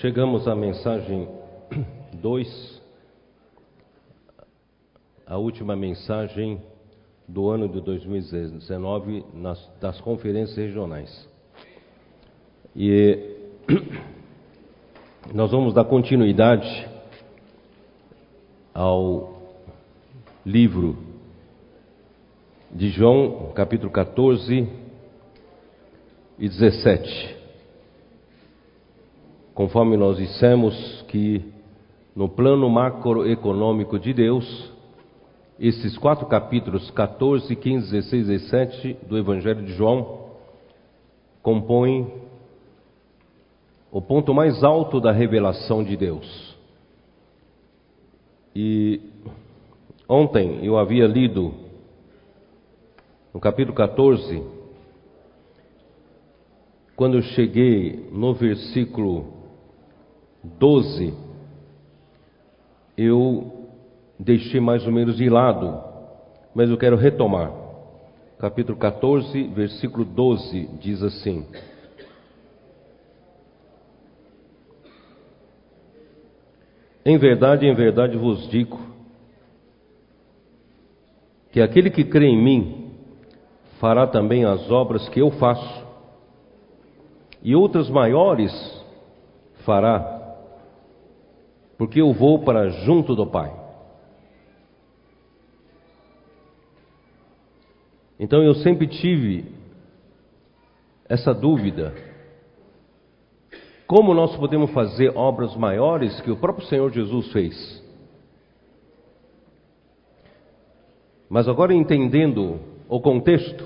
Chegamos à mensagem 2, a última mensagem do ano de 2019 nas, das conferências regionais. E nós vamos dar continuidade ao livro de João, capítulo 14 e 17 conforme nós dissemos que no plano macroeconômico de Deus, esses quatro capítulos 14, 15, 16 e 17 do Evangelho de João compõem o ponto mais alto da revelação de Deus. E ontem eu havia lido no capítulo 14, quando eu cheguei no versículo 12, eu deixei mais ou menos de lado, mas eu quero retomar. Capítulo 14, versículo 12 diz assim: Em verdade, em verdade vos digo, que aquele que crê em mim fará também as obras que eu faço, e outras maiores fará, porque eu vou para junto do Pai. Então eu sempre tive essa dúvida: como nós podemos fazer obras maiores que o próprio Senhor Jesus fez? Mas agora entendendo o contexto,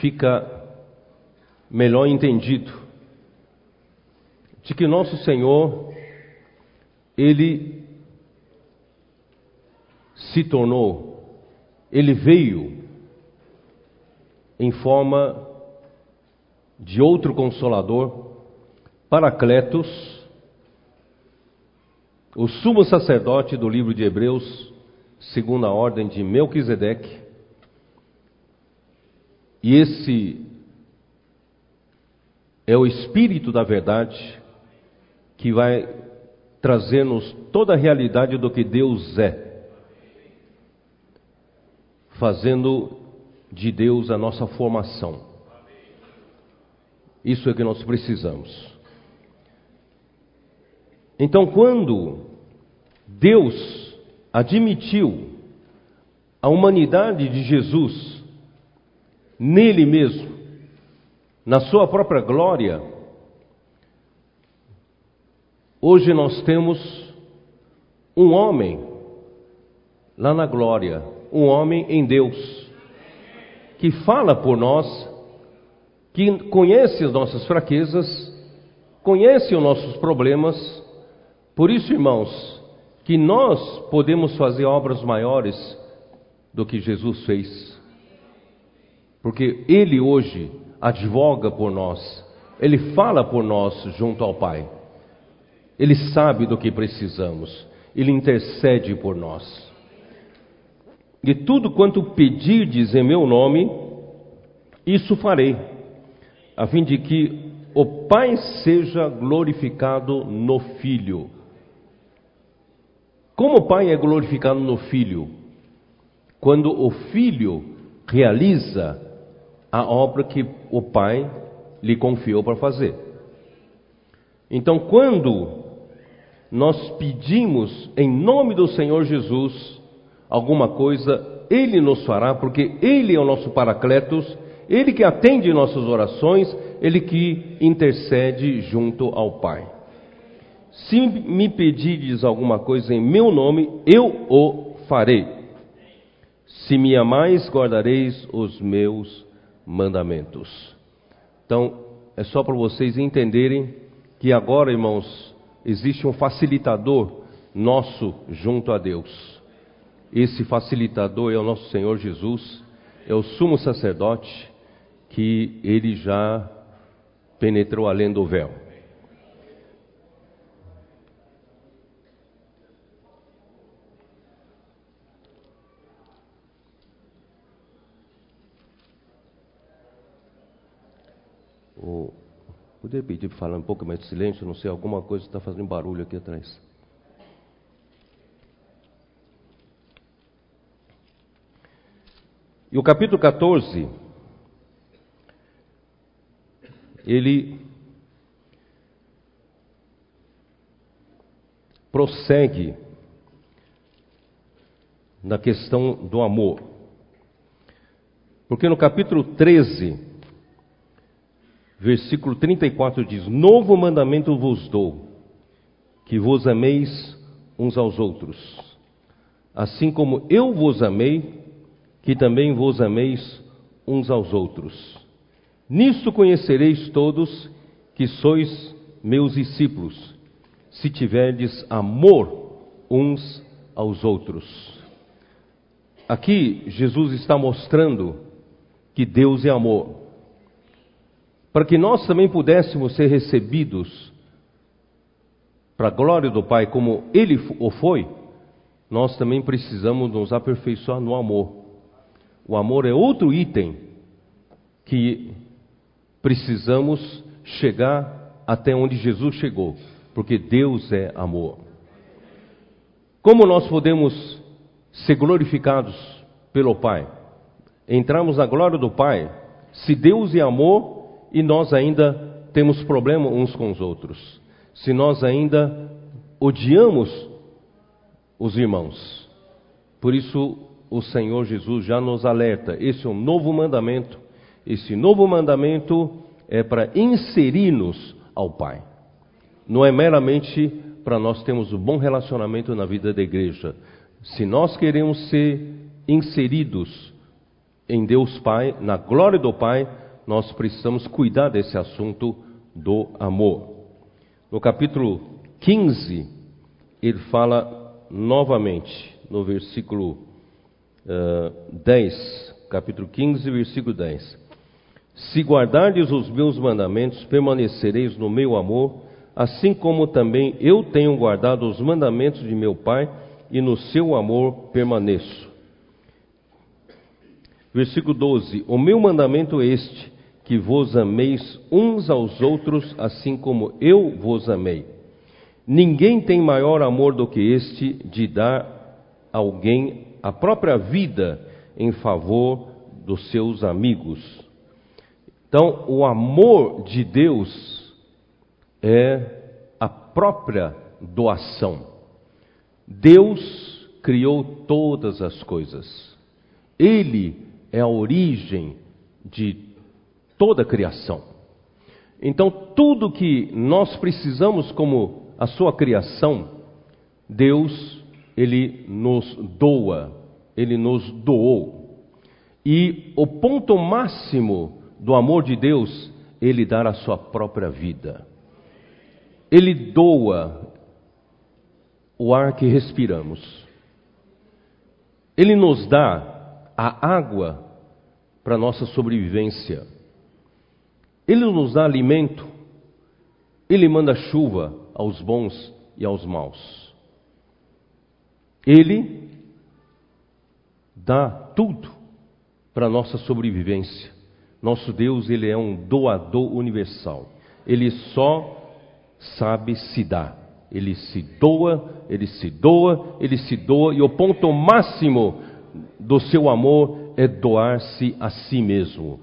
fica melhor entendido de que nosso Senhor ele se tornou, ele veio em forma de outro consolador, Paracletos, o sumo sacerdote do livro de Hebreus, segundo a ordem de Melquisedeque, e esse é o Espírito da Verdade que vai trazer-nos toda a realidade do que Deus é, fazendo de Deus a nossa formação. Isso é que nós precisamos. Então, quando Deus admitiu a humanidade de Jesus nele mesmo, na sua própria glória, Hoje nós temos um homem lá na glória, um homem em Deus, que fala por nós, que conhece as nossas fraquezas, conhece os nossos problemas. Por isso, irmãos, que nós podemos fazer obras maiores do que Jesus fez. Porque Ele hoje advoga por nós, Ele fala por nós junto ao Pai. Ele sabe do que precisamos, Ele intercede por nós. E tudo quanto pedirdes em meu nome, isso farei, a fim de que o Pai seja glorificado no Filho. Como o Pai é glorificado no Filho? Quando o Filho realiza a obra que o Pai lhe confiou para fazer. Então, quando nós pedimos em nome do Senhor Jesus alguma coisa, Ele nos fará, porque Ele é o nosso Paracletos, Ele que atende nossas orações, Ele que intercede junto ao Pai. Se me pedirdes alguma coisa em meu nome, eu o farei. Se me amais, guardareis os meus mandamentos. Então, é só para vocês entenderem que agora, irmãos, existe um facilitador nosso junto a Deus. Esse facilitador é o nosso Senhor Jesus, é o sumo sacerdote que ele já penetrou além do véu. Poderia pedir para falar um pouco mais de silêncio, não sei, alguma coisa está fazendo barulho aqui atrás. E o capítulo 14, ele prossegue na questão do amor. Porque no capítulo 13, versículo 34 diz: Novo mandamento vos dou, que vos ameis uns aos outros, assim como eu vos amei, que também vos ameis uns aos outros. Nisto conhecereis todos que sois meus discípulos se tiverdes amor uns aos outros. Aqui Jesus está mostrando que Deus é amor. Para que nós também pudéssemos ser recebidos para a glória do Pai como Ele o foi, nós também precisamos nos aperfeiçoar no amor. O amor é outro item que precisamos chegar até onde Jesus chegou porque Deus é amor. Como nós podemos ser glorificados pelo Pai? Entramos na glória do Pai se Deus é amor e nós ainda temos problema uns com os outros. Se nós ainda odiamos os irmãos. Por isso o Senhor Jesus já nos alerta: esse é um novo mandamento. Esse novo mandamento é para inserir-nos ao Pai não é meramente para nós termos um bom relacionamento na vida da igreja. Se nós queremos ser inseridos em Deus Pai, na glória do Pai, nós precisamos cuidar desse assunto do amor. No capítulo 15, ele fala novamente, no versículo uh, eh, 10, capítulo 15, versículo 10. Se guardardes os meus mandamentos, permanecereis no meu amor, assim como também eu tenho guardado os mandamentos de meu Pai e no seu amor permaneço. Versículo 12: O meu mandamento é este, que vos ameis uns aos outros, assim como eu vos amei. Ninguém tem maior amor do que este de dar alguém a própria vida em favor dos seus amigos. Então, o amor de Deus é a própria doação. Deus criou todas as coisas. Ele é a origem de toda a criação. Então, tudo que nós precisamos como a sua criação, Deus, ele nos doa, ele nos doou. E o ponto máximo do amor de Deus, ele dar a sua própria vida. Ele doa o ar que respiramos. Ele nos dá a água para nossa sobrevivência. Ele nos dá alimento. Ele manda chuva aos bons e aos maus. Ele dá tudo para nossa sobrevivência. Nosso Deus, ele é um doador universal. Ele só sabe se dar. Ele se doa, ele se doa, ele se doa, e o ponto máximo do seu amor é doar-se a si mesmo.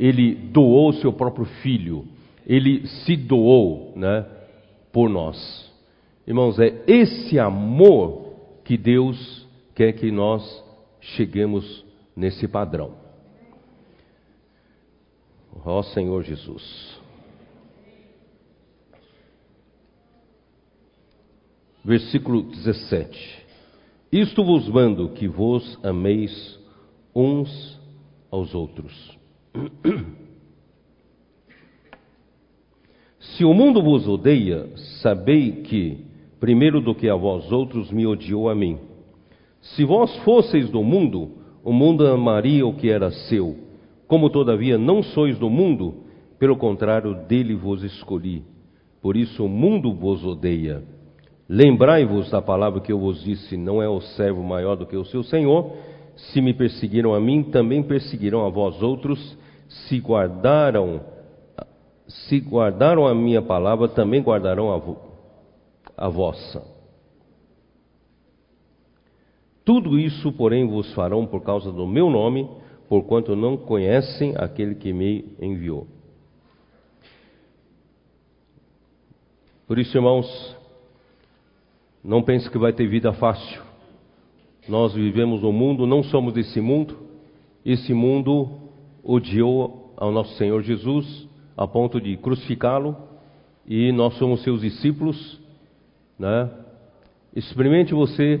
Ele doou seu próprio filho, ele se doou né, por nós. Irmãos, é esse amor que Deus quer que nós cheguemos nesse padrão. Ó Senhor Jesus. versículo 17: Isto vos mando que vos ameis uns aos outros. Se o mundo vos odeia, sabei que, primeiro do que a vós outros, me odiou a mim. Se vós fosseis do mundo, o mundo amaria o que era seu. Como todavia não sois do mundo, pelo contrário, dele vos escolhi. Por isso o mundo vos odeia. Lembrai-vos da palavra que eu vos disse: não é o servo maior do que o seu senhor. Se me perseguiram a mim, também perseguirão a vós outros. Se guardaram, se guardaram a minha palavra, também guardarão a, vo a vossa. Tudo isso, porém, vos farão por causa do meu nome, porquanto não conhecem aquele que me enviou. Por isso, irmãos, não pense que vai ter vida fácil. Nós vivemos no mundo, não somos desse mundo. Esse mundo odiou ao nosso Senhor Jesus a ponto de crucificá-lo e nós somos seus discípulos, né? Experimente você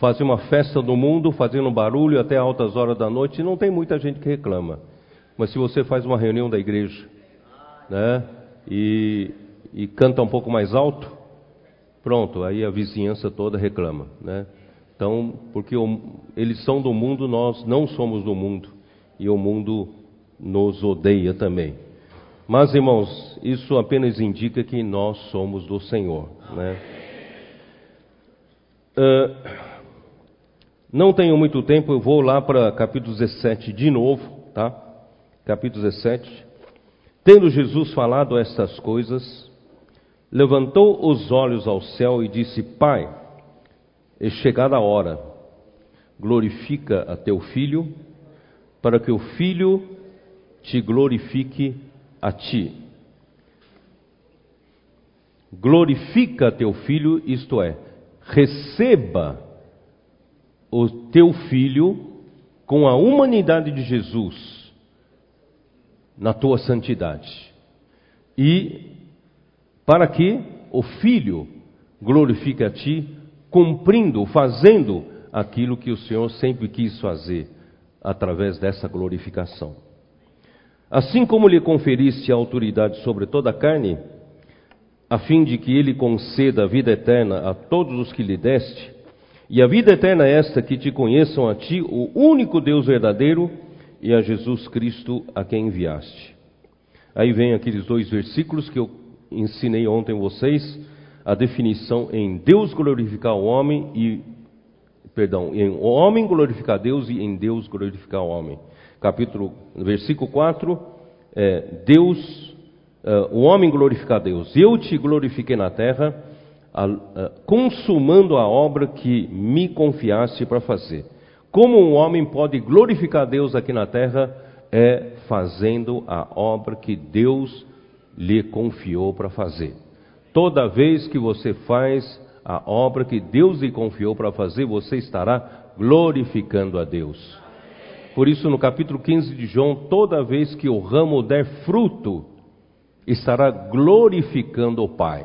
fazer uma festa no mundo, fazendo barulho até altas horas da noite, não tem muita gente que reclama. Mas se você faz uma reunião da igreja, né? E, e canta um pouco mais alto, pronto, aí a vizinhança toda reclama, né? Então, porque eles são do mundo, nós não somos do mundo, e o mundo nos odeia também. Mas, irmãos, isso apenas indica que nós somos do Senhor, né? Uh, não tenho muito tempo, eu vou lá para capítulo 17 de novo, tá? Capítulo 17. Tendo Jesus falado estas coisas, levantou os olhos ao céu e disse: Pai, é chegada a hora, glorifica a teu filho, para que o filho te glorifique a ti. Glorifica teu filho, isto é, receba o teu filho com a humanidade de Jesus na tua santidade. E para que o filho glorifique a ti, cumprindo, fazendo aquilo que o Senhor sempre quis fazer através dessa glorificação. Assim como lhe conferiste a autoridade sobre toda a carne, a fim de que ele conceda a vida eterna a todos os que lhe deste, e a vida eterna é esta que te conheçam a ti, o único Deus verdadeiro, e a Jesus Cristo a quem enviaste. Aí vem aqueles dois versículos que eu ensinei ontem vocês, a definição em Deus glorificar o homem e perdão, em o homem glorificar Deus e em Deus glorificar o homem. Capítulo versículo 4, é, Deus, uh, o homem glorificar Deus. Eu te glorifiquei na terra, consumando a obra que me confiaste para fazer. Como um homem pode glorificar Deus aqui na terra? É fazendo a obra que Deus lhe confiou para fazer. Toda vez que você faz a obra que Deus lhe confiou para fazer, você estará glorificando a Deus. Por isso, no capítulo 15 de João, toda vez que o ramo der fruto, estará glorificando o Pai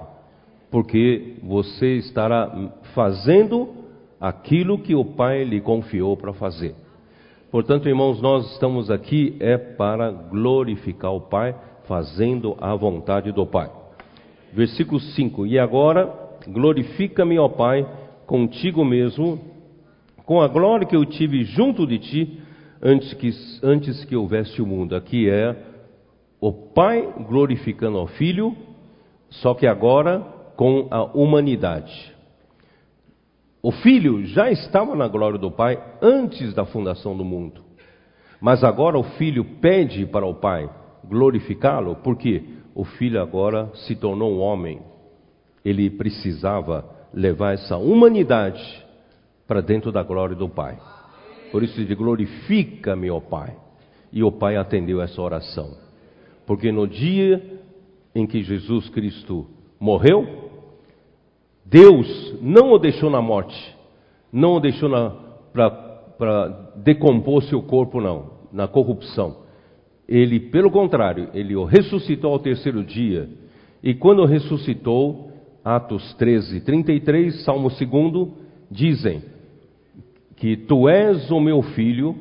porque você estará fazendo aquilo que o Pai lhe confiou para fazer. Portanto, irmãos, nós estamos aqui é para glorificar o Pai, fazendo a vontade do Pai. Versículo 5: E agora glorifica-me, ó Pai, contigo mesmo, com a glória que eu tive junto de ti, antes que, antes que houvesse o mundo. Aqui é o Pai glorificando ao Filho, só que agora com a humanidade. O filho já estava na glória do pai antes da fundação do mundo. Mas agora o filho pede para o pai glorificá-lo, porque o filho agora se tornou um homem. Ele precisava levar essa humanidade para dentro da glória do pai. Por isso ele glorifica-me, ó pai. E o pai atendeu essa oração. Porque no dia em que Jesus Cristo morreu, Deus não o deixou na morte, não o deixou para decompor seu corpo, não, na corrupção. Ele, pelo contrário, ele o ressuscitou ao terceiro dia. E quando ressuscitou, Atos 13, 33, Salmo 2, dizem que tu és o meu filho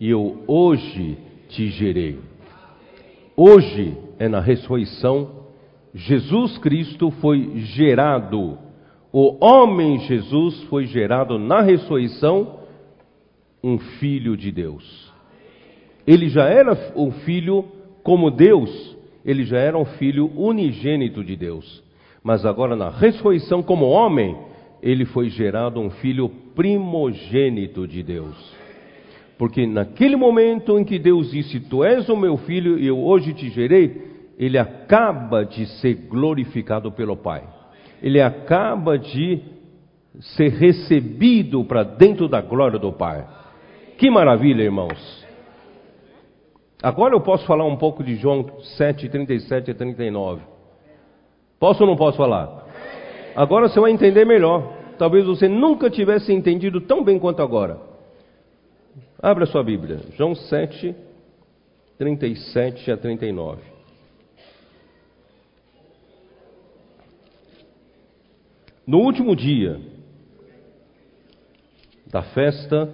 e eu hoje te gerei. Hoje é na ressurreição, Jesus Cristo foi gerado o homem Jesus foi gerado na ressurreição um filho de Deus. Ele já era um filho como Deus, ele já era um filho unigênito de Deus. Mas agora na ressurreição como homem, ele foi gerado um filho primogênito de Deus. Porque naquele momento em que Deus disse: Tu és o meu filho e eu hoje te gerei, ele acaba de ser glorificado pelo Pai. Ele acaba de ser recebido para dentro da glória do Pai. Que maravilha, irmãos. Agora eu posso falar um pouco de João 7, 37 a 39. Posso ou não posso falar? Agora você vai entender melhor. Talvez você nunca tivesse entendido tão bem quanto agora. Abra sua Bíblia. João 7, 37 a 39. No último dia da festa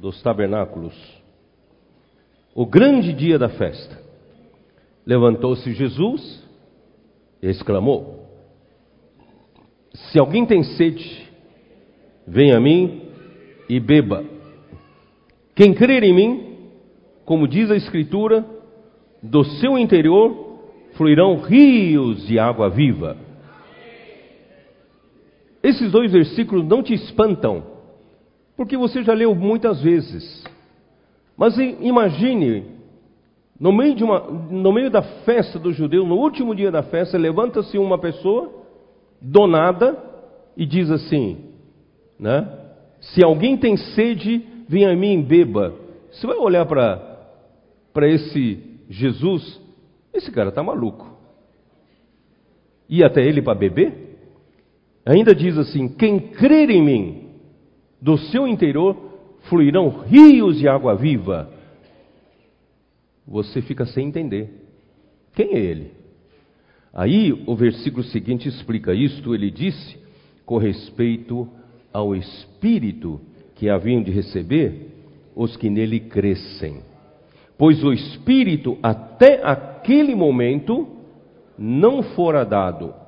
dos tabernáculos, o grande dia da festa, levantou-se Jesus e exclamou: Se alguém tem sede, venha a mim e beba. Quem crer em mim, como diz a Escritura, do seu interior fluirão rios de água viva. Esses dois versículos não te espantam, porque você já leu muitas vezes. Mas imagine, no meio, de uma, no meio da festa do judeu, no último dia da festa, levanta-se uma pessoa, do nada, e diz assim, né? Se alguém tem sede, venha a mim e beba. Você vai olhar para esse Jesus, esse cara está maluco. Ir até ele para beber? Ainda diz assim: quem crer em mim, do seu interior fluirão rios de água viva. Você fica sem entender. Quem é ele? Aí o versículo seguinte explica isto. Ele disse com respeito ao Espírito que haviam de receber os que nele crescem. Pois o Espírito até aquele momento não fora dado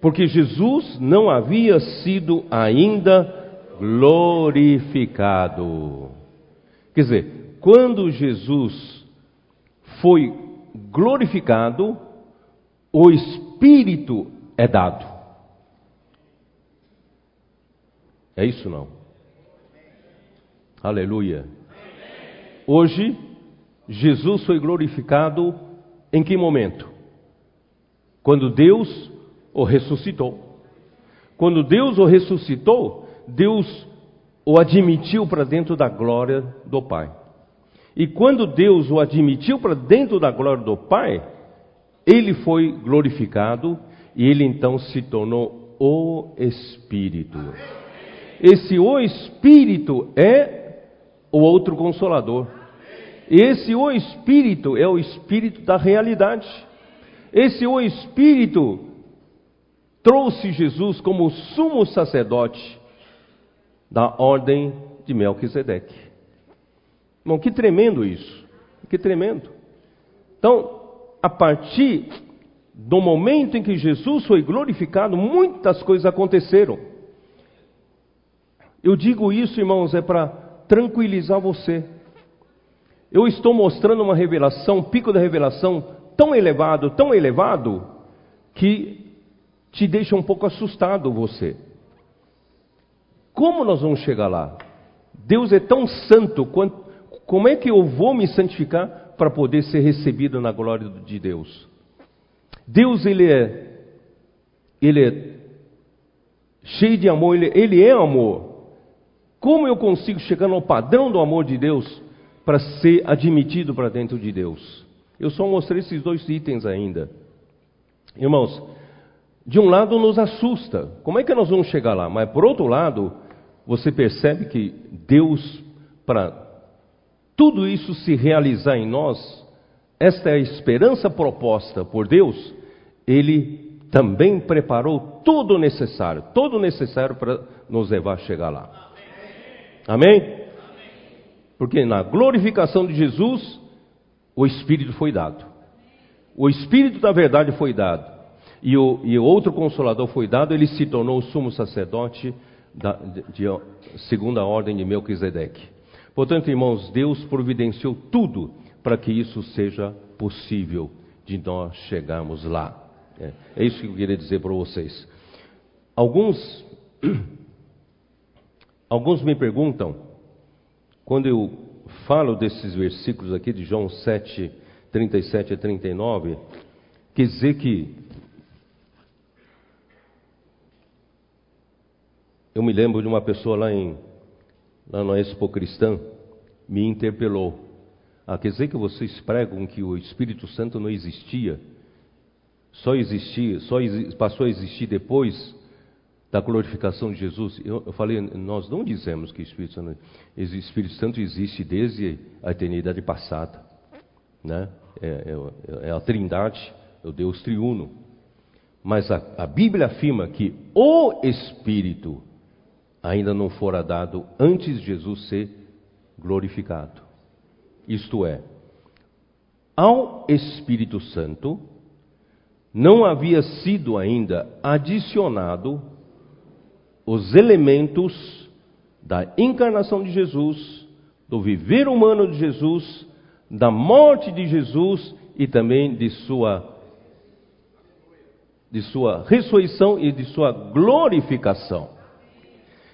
porque Jesus não havia sido ainda glorificado. Quer dizer, quando Jesus foi glorificado, o Espírito é dado. É isso não? Aleluia. Hoje, Jesus foi glorificado em que momento? Quando Deus o ressuscitou. Quando Deus o ressuscitou, Deus o admitiu para dentro da glória do Pai. E quando Deus o admitiu para dentro da glória do Pai, ele foi glorificado e ele então se tornou o Espírito. Esse o Espírito é o outro consolador. Esse o Espírito é o Espírito da realidade. Esse o Espírito trouxe Jesus como sumo sacerdote da ordem de Melquisedeque. Irmão, que tremendo isso. Que tremendo. Então, a partir do momento em que Jesus foi glorificado, muitas coisas aconteceram. Eu digo isso, irmãos, é para tranquilizar você. Eu estou mostrando uma revelação, um pico da revelação tão elevado, tão elevado, que te deixa um pouco assustado você. Como nós vamos chegar lá? Deus é tão santo, quanto, como é que eu vou me santificar para poder ser recebido na glória de Deus? Deus, ele é, ele é cheio de amor, ele, ele é amor. Como eu consigo chegar no padrão do amor de Deus para ser admitido para dentro de Deus? Eu só mostrei esses dois itens ainda. Irmãos, de um lado nos assusta. Como é que nós vamos chegar lá? Mas por outro lado, você percebe que Deus, para tudo isso se realizar em nós, esta é a esperança proposta por Deus, Ele também preparou todo o necessário, todo o necessário para nos levar a chegar lá. Amém? Porque na glorificação de Jesus, o Espírito foi dado. O Espírito da verdade foi dado e, o, e outro consolador foi dado, ele se tornou o sumo sacerdote da, de, de, segunda ordem de Melquisedeque. Portanto, irmãos, Deus providenciou tudo para que isso seja possível de nós chegarmos lá. É, é isso que eu queria dizer para vocês. Alguns, alguns me perguntam, quando eu falo desses versículos aqui de João 7, 37 a 39, quer dizer que eu me lembro de uma pessoa lá em lá na Expo Cristã me interpelou. Ah, quer dizer que vocês pregam que o Espírito Santo não existia? Só existia, só passou a existir depois da glorificação de Jesus? Eu, eu, falei, nós não dizemos que o Espírito Santo, Espírito Santo existe desde a eternidade passada. Né? É, é, é a trindade, é o Deus triuno. Mas a, a Bíblia afirma que o Espírito ainda não fora dado antes de Jesus ser glorificado. Isto é, ao Espírito Santo não havia sido ainda adicionado os elementos da encarnação de Jesus, do viver humano de Jesus, da morte de Jesus e também de sua de sua ressurreição e de sua glorificação.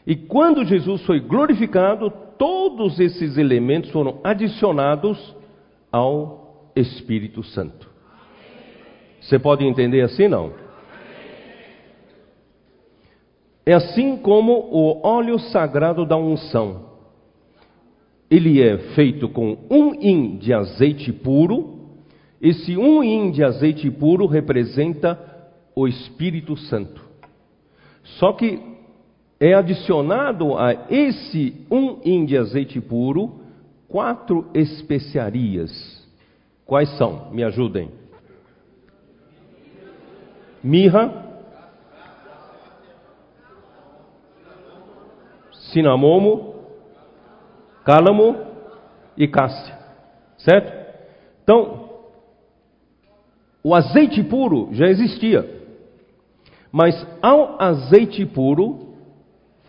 E quando Jesus foi glorificado, todos esses elementos foram adicionados ao Espírito Santo. Você pode entender assim não? É assim como o óleo sagrado da unção. Ele é feito com um in de azeite puro. Esse um in de azeite puro representa o Espírito Santo. Só que é adicionado a esse um in de azeite puro quatro especiarias. Quais são? Me ajudem mirra, cinamomo, cálamo e cássia. Certo? Então, o azeite puro já existia. Mas ao azeite puro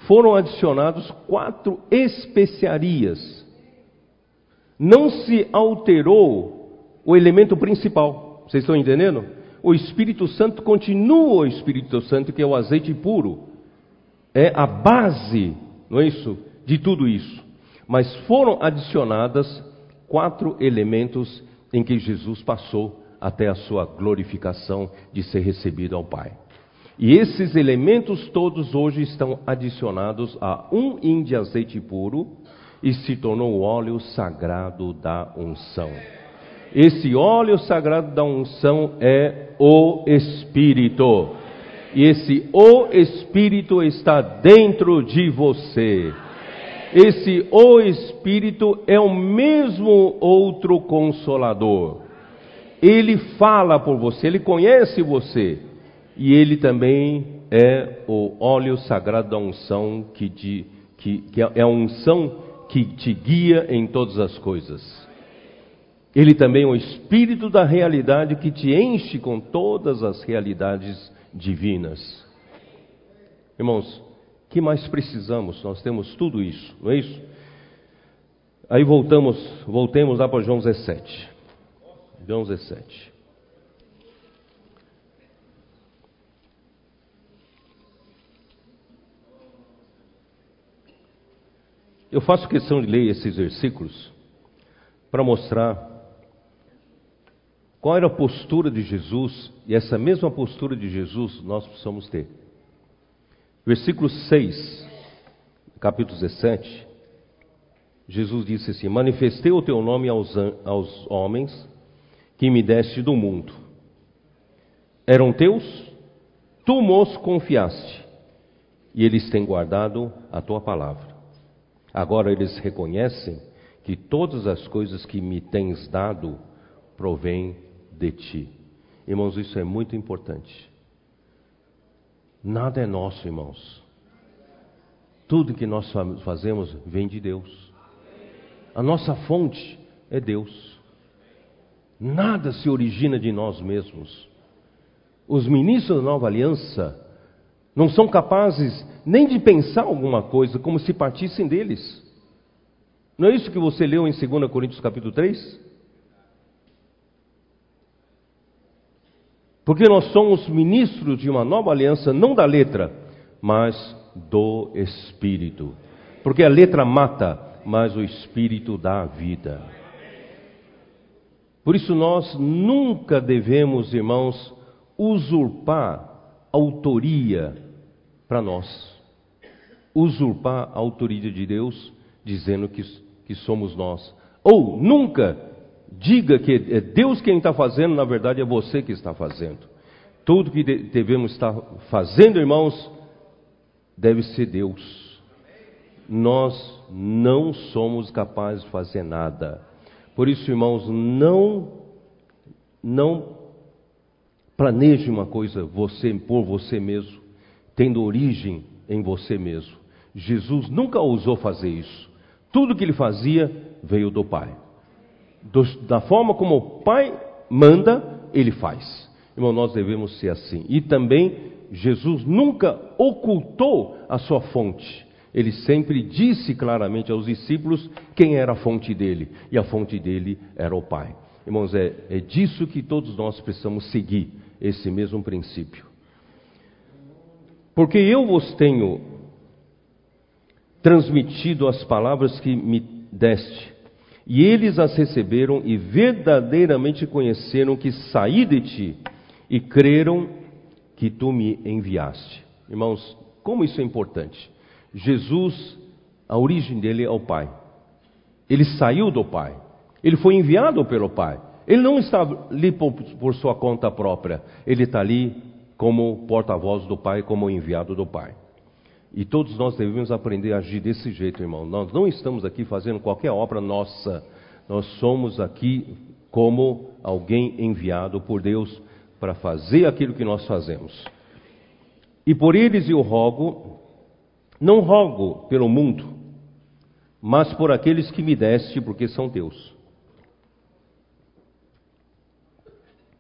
foram adicionados quatro especiarias. Não se alterou o elemento principal. Vocês estão entendendo? o Espírito Santo continua o Espírito Santo, que é o azeite puro. É a base, não é isso? De tudo isso. Mas foram adicionadas quatro elementos em que Jesus passou até a sua glorificação de ser recebido ao Pai. E esses elementos todos hoje estão adicionados a um in de azeite puro e se tornou o óleo sagrado da unção. Esse óleo sagrado da unção é o Espírito. E esse o Espírito está dentro de você. Esse o Espírito é o mesmo outro consolador. Ele fala por você, ele conhece você. E ele também é o óleo sagrado da unção que, que, que é a unção que te guia em todas as coisas. Ele também é o espírito da realidade que te enche com todas as realidades divinas. Irmãos, que mais precisamos? Nós temos tudo isso, não é isso? Aí voltamos, voltemos lá para João 17. João 17. Eu faço questão de ler esses versículos para mostrar qual era a postura de Jesus? E essa mesma postura de Jesus nós precisamos ter. Versículo 6, capítulo 17. Jesus disse assim: Manifestei o teu nome aos, aos homens que me deste do mundo. Eram teus, tu nos confiaste, e eles têm guardado a tua palavra. Agora eles reconhecem que todas as coisas que me tens dado provêm de ti. Irmãos, isso é muito importante. Nada é nosso, irmãos. Tudo que nós fazemos vem de Deus. A nossa fonte é Deus. Nada se origina de nós mesmos. Os ministros da nova aliança não são capazes nem de pensar alguma coisa como se partissem deles. Não é isso que você leu em 2 Coríntios capítulo 3? Porque nós somos ministros de uma nova aliança, não da letra, mas do Espírito. Porque a letra mata, mas o Espírito dá vida. Por isso nós nunca devemos, irmãos, usurpar autoria para nós. Usurpar a autoria de Deus, dizendo que, que somos nós. Ou nunca diga que é Deus quem está fazendo, na verdade é você que está fazendo. Tudo que devemos estar fazendo, irmãos, deve ser Deus. Nós não somos capazes de fazer nada. Por isso, irmãos, não não planeje uma coisa você por você mesmo, tendo origem em você mesmo. Jesus nunca ousou fazer isso. Tudo que ele fazia veio do Pai. Do, da forma como o Pai manda, ele faz. Irmão, nós devemos ser assim. E também Jesus nunca ocultou a sua fonte. Ele sempre disse claramente aos discípulos quem era a fonte dele, e a fonte dele era o Pai. Irmãos, é, é disso que todos nós precisamos seguir, esse mesmo princípio. Porque eu vos tenho transmitido as palavras que me deste, e eles as receberam e verdadeiramente conheceram que saí de ti, e creram que tu me enviaste. Irmãos, como isso é importante. Jesus, a origem dele é o Pai. Ele saiu do Pai. Ele foi enviado pelo Pai. Ele não está ali por, por sua conta própria. Ele está ali como porta-voz do Pai, como enviado do Pai. E todos nós devemos aprender a agir desse jeito, irmão. Nós não estamos aqui fazendo qualquer obra nossa. Nós somos aqui como alguém enviado por Deus para fazer aquilo que nós fazemos. E por eles eu rogo, não rogo pelo mundo, mas por aqueles que me deste, porque são teus.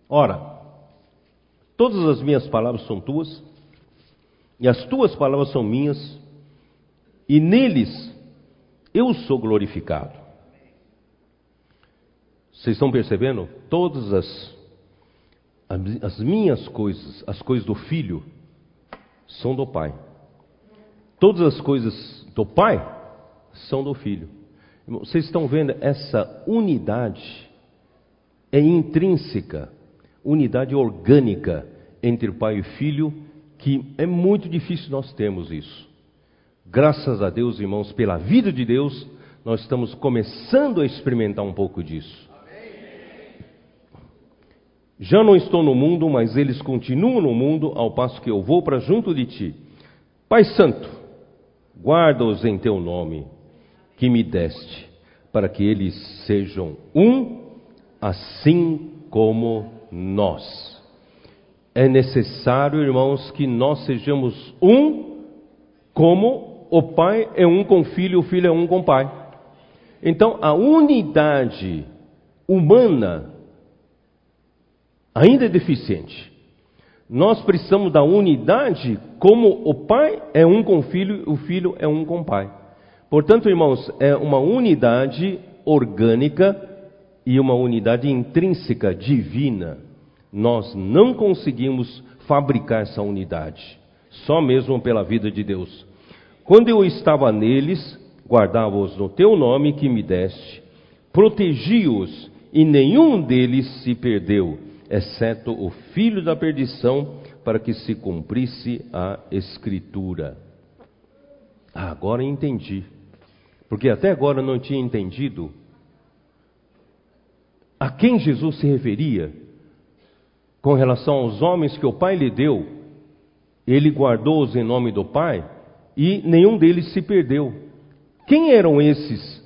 Ora, todas as minhas palavras são tuas, e as tuas palavras são minhas, e neles eu sou glorificado. Vocês estão percebendo? Todas as as minhas coisas, as coisas do filho, são do pai. Todas as coisas do pai são do filho. Vocês estão vendo essa unidade é intrínseca, unidade orgânica entre pai e filho, que é muito difícil nós termos isso. Graças a Deus, irmãos, pela vida de Deus, nós estamos começando a experimentar um pouco disso. Já não estou no mundo, mas eles continuam no mundo, ao passo que eu vou para junto de ti. Pai Santo, guarda-os em teu nome, que me deste, para que eles sejam um, assim como nós. É necessário, irmãos, que nós sejamos um, como o Pai é um com o Filho, o Filho é um com o Pai. Então, a unidade humana ainda é deficiente. Nós precisamos da unidade, como o pai é um com o filho, o filho é um com o pai. Portanto, irmãos, é uma unidade orgânica e uma unidade intrínseca divina. Nós não conseguimos fabricar essa unidade, só mesmo pela vida de Deus. Quando eu estava neles, guardava-os no teu nome que me deste, protegi-os e nenhum deles se perdeu exceto o filho da perdição, para que se cumprisse a Escritura. Agora entendi. Porque até agora não tinha entendido a quem Jesus se referia com relação aos homens que o Pai lhe deu. Ele guardou-os em nome do Pai e nenhum deles se perdeu. Quem eram esses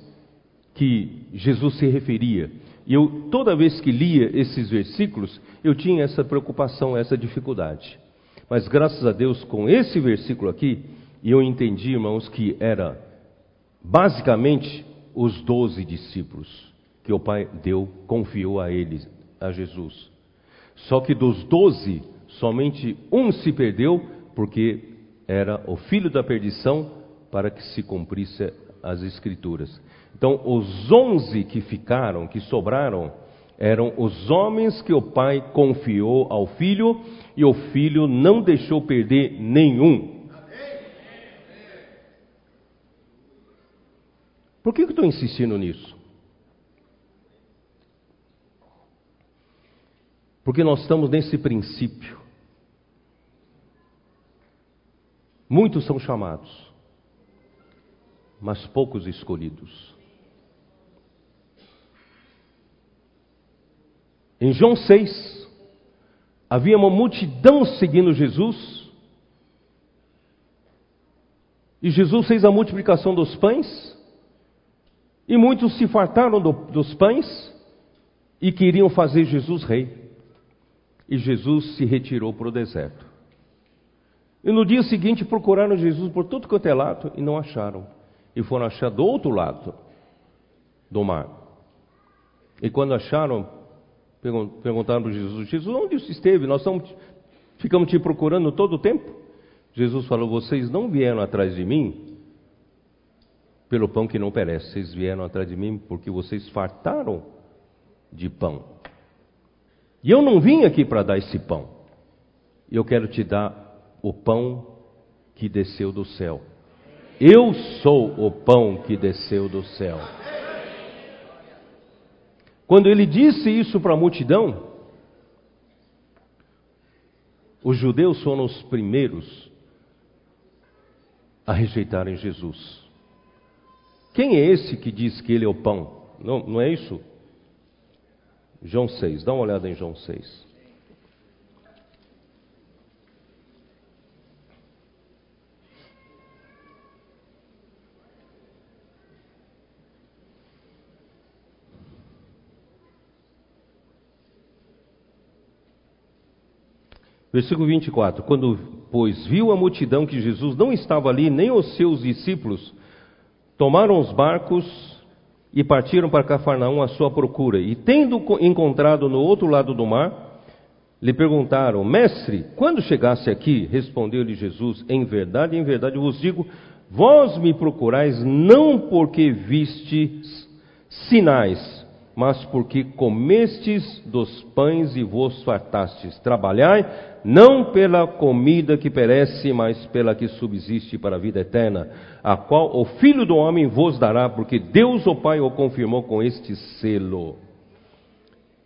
que Jesus se referia? E eu, toda vez que lia esses versículos, eu tinha essa preocupação, essa dificuldade. Mas graças a Deus, com esse versículo aqui, eu entendi, irmãos, que era basicamente os doze discípulos que o Pai deu, confiou a eles, a Jesus. Só que dos doze, somente um se perdeu, porque era o filho da perdição, para que se cumprisse as Escrituras. Então, os onze que ficaram, que sobraram, eram os homens que o pai confiou ao filho e o filho não deixou perder nenhum. Por que, eu estou insistindo nisso? Porque nós estamos nesse princípio. Muitos são chamados, mas poucos escolhidos. Em João 6, havia uma multidão seguindo Jesus, e Jesus fez a multiplicação dos pães, e muitos se fartaram do, dos pães e queriam fazer Jesus rei. E Jesus se retirou para o deserto. E no dia seguinte procuraram Jesus por todo quanto é lado e não acharam. E foram achar do outro lado do mar. E quando acharam, perguntaram para Jesus: Jesus, onde você esteve? Nós estamos, ficamos te procurando todo o tempo. Jesus falou: Vocês não vieram atrás de mim pelo pão que não perece, vocês vieram atrás de mim porque vocês fartaram de pão. E eu não vim aqui para dar esse pão. Eu quero te dar o pão que desceu do céu. Eu sou o pão que desceu do céu. Quando ele disse isso para a multidão, os judeus foram os primeiros a rejeitarem Jesus. Quem é esse que diz que ele é o pão? Não, não é isso? João 6, dá uma olhada em João 6. Versículo 24: Quando, pois, viu a multidão que Jesus não estava ali, nem os seus discípulos, tomaram os barcos e partiram para Cafarnaum à sua procura. E, tendo encontrado no outro lado do mar, lhe perguntaram: Mestre, quando chegasse aqui? Respondeu-lhe Jesus: Em verdade, em verdade vos digo, vós me procurais não porque vistes sinais, mas porque comestes dos pães e vos fartastes. Trabalhai, não pela comida que perece, mas pela que subsiste para a vida eterna, a qual o Filho do Homem vos dará, porque Deus o Pai o confirmou com este selo.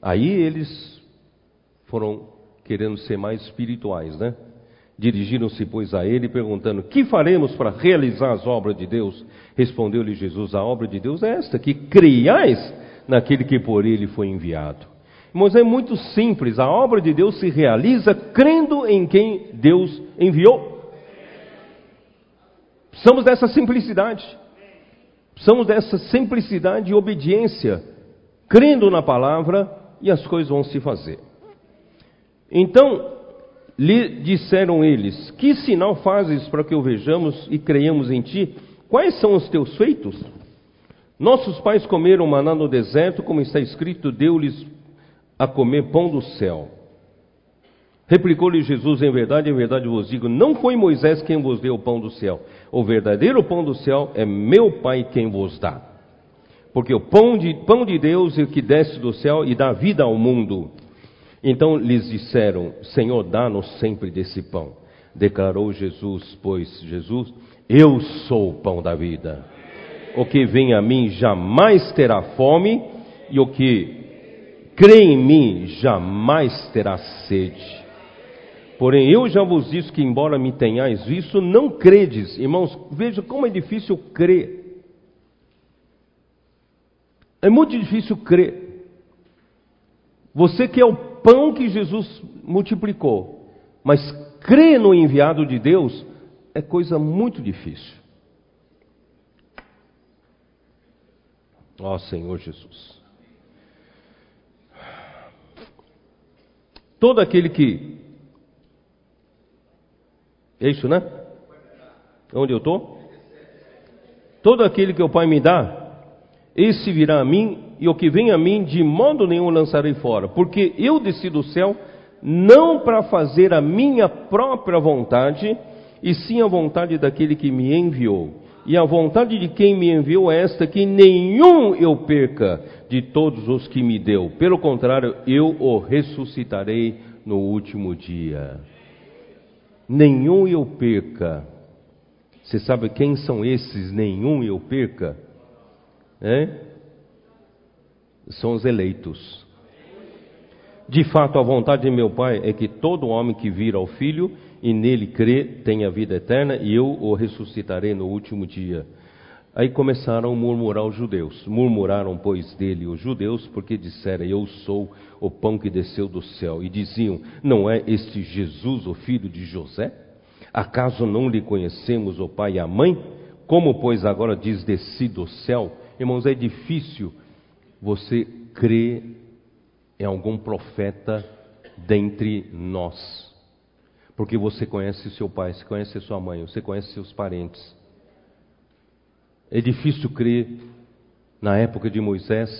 Aí eles foram querendo ser mais espirituais, né? Dirigiram-se, pois, a ele, perguntando: Que faremos para realizar as obras de Deus? Respondeu-lhe Jesus: A obra de Deus é esta, que creiais naquele que por ele foi enviado. Irmãos, é muito simples, a obra de Deus se realiza crendo em quem Deus enviou. Precisamos dessa simplicidade, precisamos dessa simplicidade e obediência, crendo na palavra e as coisas vão se fazer. Então, lhe disseram eles: Que sinal fazes para que o vejamos e creiamos em ti? Quais são os teus feitos? Nossos pais comeram maná no deserto, como está escrito, deu-lhes a comer pão do céu. Replicou-lhe Jesus: Em verdade, em verdade vos digo, não foi Moisés quem vos deu o pão do céu. O verdadeiro pão do céu é meu Pai quem vos dá. Porque o pão de, pão de Deus é o que desce do céu e dá vida ao mundo. Então lhes disseram: Senhor, dá-nos sempre desse pão. Declarou Jesus, pois Jesus, eu sou o pão da vida o que vem a mim jamais terá fome, e o que crê em mim jamais terá sede. Porém, eu já vos disse que, embora me tenhais visto, não credes. Irmãos, veja como é difícil crer. É muito difícil crer. Você que é o pão que Jesus multiplicou, mas crê no enviado de Deus, é coisa muito difícil. Ó Senhor Jesus. Todo aquele que. É isso, né? Onde eu estou? Todo aquele que o Pai me dá, esse virá a mim, e o que vem a mim, de modo nenhum lançarei fora, porque eu desci do céu não para fazer a minha própria vontade, e sim a vontade daquele que me enviou. E a vontade de quem me enviou é esta: que nenhum eu perca de todos os que me deu. Pelo contrário, eu o ressuscitarei no último dia. Nenhum eu perca. Você sabe quem são esses nenhum eu perca? É? São os eleitos. De fato, a vontade de meu Pai é que todo homem que vira ao Filho e nele crê tenha vida eterna, e eu o ressuscitarei no último dia. Aí começaram a murmurar os judeus. Murmuraram, pois, dele os judeus, porque disseram: Eu sou o pão que desceu do céu. E diziam: Não é este Jesus o filho de José? Acaso não lhe conhecemos o pai e a mãe? Como, pois, agora diz desci do céu? Irmãos, é difícil você crer em algum profeta dentre nós. Porque você conhece seu pai, você conhece sua mãe, você conhece seus parentes. É difícil crer na época de Moisés,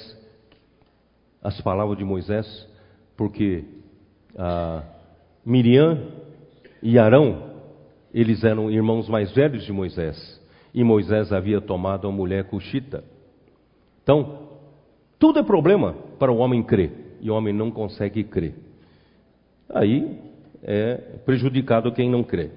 as palavras de Moisés, porque ah, Miriam e Arão, eles eram irmãos mais velhos de Moisés, e Moisés havia tomado a mulher cuxita. Então, tudo é problema para o homem crer, e o homem não consegue crer. Aí é prejudicado quem não crê.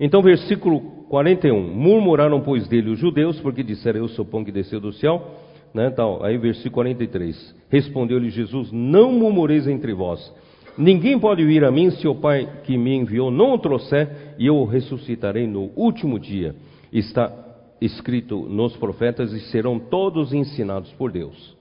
Então, versículo 41. Murmuraram, pois, dele os judeus, porque disseram: Eu sou pão que desceu do céu. Né, tal. Aí, versículo 43. Respondeu-lhe Jesus: Não murmureis entre vós. Ninguém pode vir a mim se o Pai que me enviou não o trouxer, e eu o ressuscitarei no último dia. Está escrito nos profetas, e serão todos ensinados por Deus.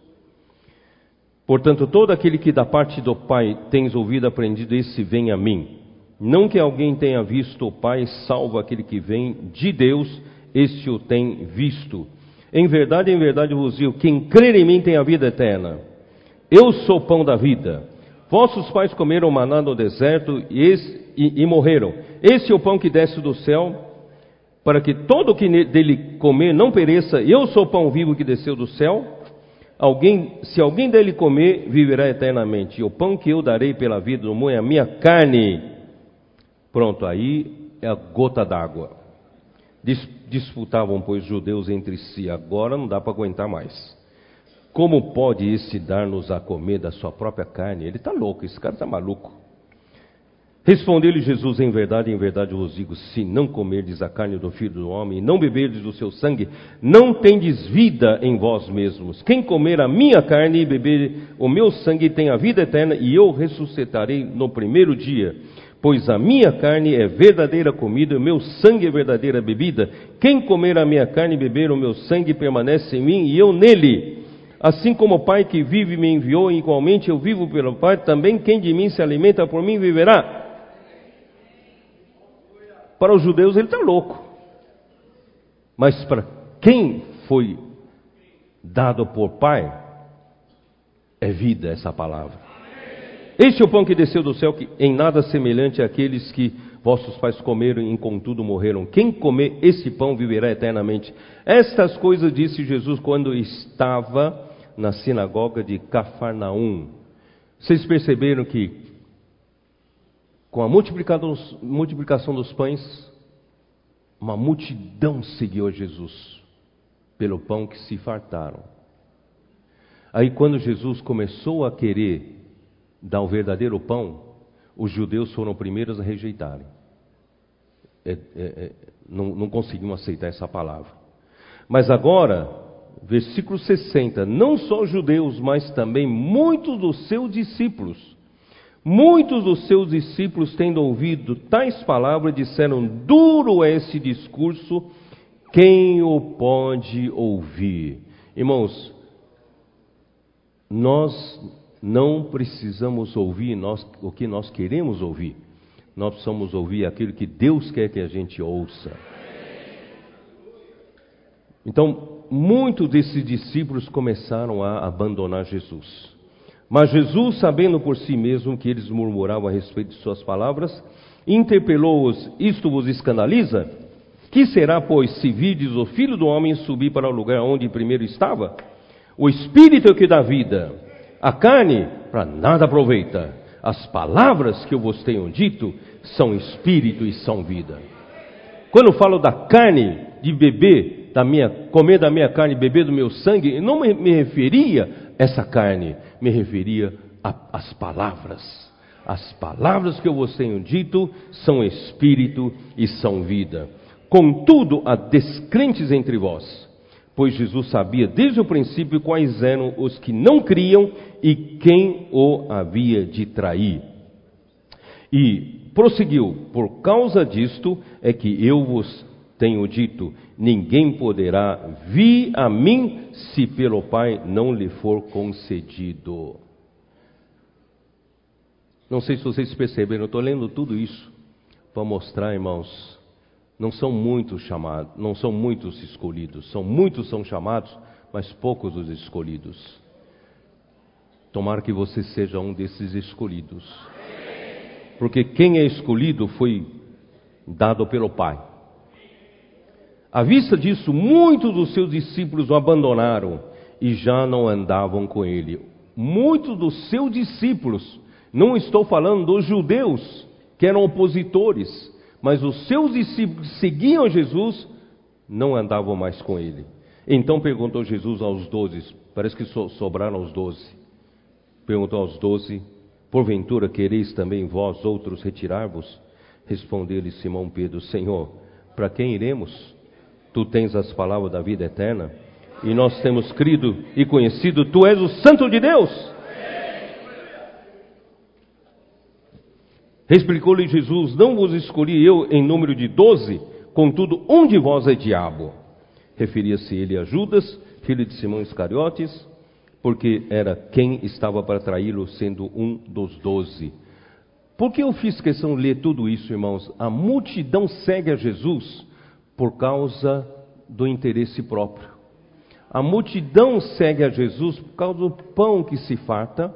Portanto, todo aquele que da parte do Pai tens ouvido aprendido, esse vem a mim. Não que alguém tenha visto o Pai, salvo aquele que vem de Deus, este o tem visto. Em verdade, em verdade vos digo: quem crer em mim tem a vida eterna. Eu sou o pão da vida. Vossos pais comeram maná no deserto e, esse, e, e morreram. Esse é o pão que desce do céu, para que todo o que dele comer não pereça. Eu sou o pão vivo que desceu do céu. Alguém, se alguém dele comer, viverá eternamente. E o pão que eu darei pela vida do mundo é a minha carne Pronto, aí é a gota d'água. Disputavam, pois, judeus entre si. Agora não dá para aguentar mais. Como pode esse dar-nos a comer da sua própria carne? Ele está louco, esse cara está maluco. Respondeu-lhe Jesus: Em verdade, em verdade vos digo: se não comerdes a carne do filho do homem e não beberdes do seu sangue, não tendes vida em vós mesmos. Quem comer a minha carne e beber o meu sangue tem a vida eterna, e eu ressuscitarei no primeiro dia. Pois a minha carne é verdadeira comida, o meu sangue é verdadeira bebida. Quem comer a minha carne e beber o meu sangue permanece em mim e eu nele. Assim como o Pai que vive me enviou, e igualmente eu vivo pelo Pai, também quem de mim se alimenta por mim viverá. Para os judeus ele está louco. Mas para quem foi dado por Pai, é vida essa palavra. Este é o pão que desceu do céu, que em nada semelhante àqueles que vossos pais comeram e contudo morreram. Quem comer esse pão viverá eternamente. Estas coisas disse Jesus quando estava na sinagoga de Cafarnaum. Vocês perceberam que com a multiplicação dos pães, uma multidão seguiu Jesus pelo pão que se fartaram. Aí quando Jesus começou a querer dar o verdadeiro pão, os judeus foram primeiros a rejeitarem. É, é, é, não, não conseguiam aceitar essa palavra. Mas agora, versículo 60, não só judeus, mas também muitos dos seus discípulos, muitos dos seus discípulos, tendo ouvido tais palavras, disseram: Duro é esse discurso, quem o pode ouvir? Irmãos, nós não precisamos ouvir nós, o que nós queremos ouvir. Nós precisamos ouvir aquilo que Deus quer que a gente ouça. Então, muitos desses discípulos começaram a abandonar Jesus. Mas Jesus, sabendo por si mesmo que eles murmuravam a respeito de suas palavras, interpelou-os: Isto vos escandaliza? Que será, pois, se vides o filho do homem subir para o lugar onde primeiro estava? O Espírito é o que dá vida a carne para nada aproveita. As palavras que eu vos tenho dito são espírito e são vida. Quando falo da carne, de beber da minha, comer da minha carne, beber do meu sangue, eu não me, referia essa carne, me referia às palavras. As palavras que eu vos tenho dito são espírito e são vida. Contudo, há descrentes entre vós. pois Jesus sabia desde o princípio quais eram os que não criam e quem o havia de trair. E prosseguiu: Por causa disto é que eu vos tenho dito: ninguém poderá vir a mim se pelo Pai não lhe for concedido. Não sei se vocês perceberam, eu estou lendo tudo isso para mostrar, irmãos, não são muitos chamados, não são muitos escolhidos, são muitos são chamados, mas poucos os escolhidos. Tomara que você seja um desses escolhidos. Porque quem é escolhido foi dado pelo Pai. À vista disso, muitos dos seus discípulos o abandonaram e já não andavam com ele. Muitos dos seus discípulos, não estou falando dos judeus, que eram opositores, mas os seus discípulos que seguiam Jesus não andavam mais com ele. Então perguntou Jesus aos doze, parece que sobraram os doze. Perguntou aos doze: Porventura quereis também vós outros retirar-vos? Respondeu-lhe Simão Pedro: Senhor, para quem iremos? Tu tens as palavras da vida eterna, e nós temos crido e conhecido, tu és o Santo de Deus. Explicou-lhe Jesus: Não vos escolhi eu em número de doze, contudo, um de vós é diabo. Referia-se ele a Judas, filho de Simão Iscariotes, porque era quem estava para traí-lo, sendo um dos doze. Por que eu fiz questão de ler tudo isso, irmãos? A multidão segue a Jesus por causa do interesse próprio. A multidão segue a Jesus por causa do pão que se farta,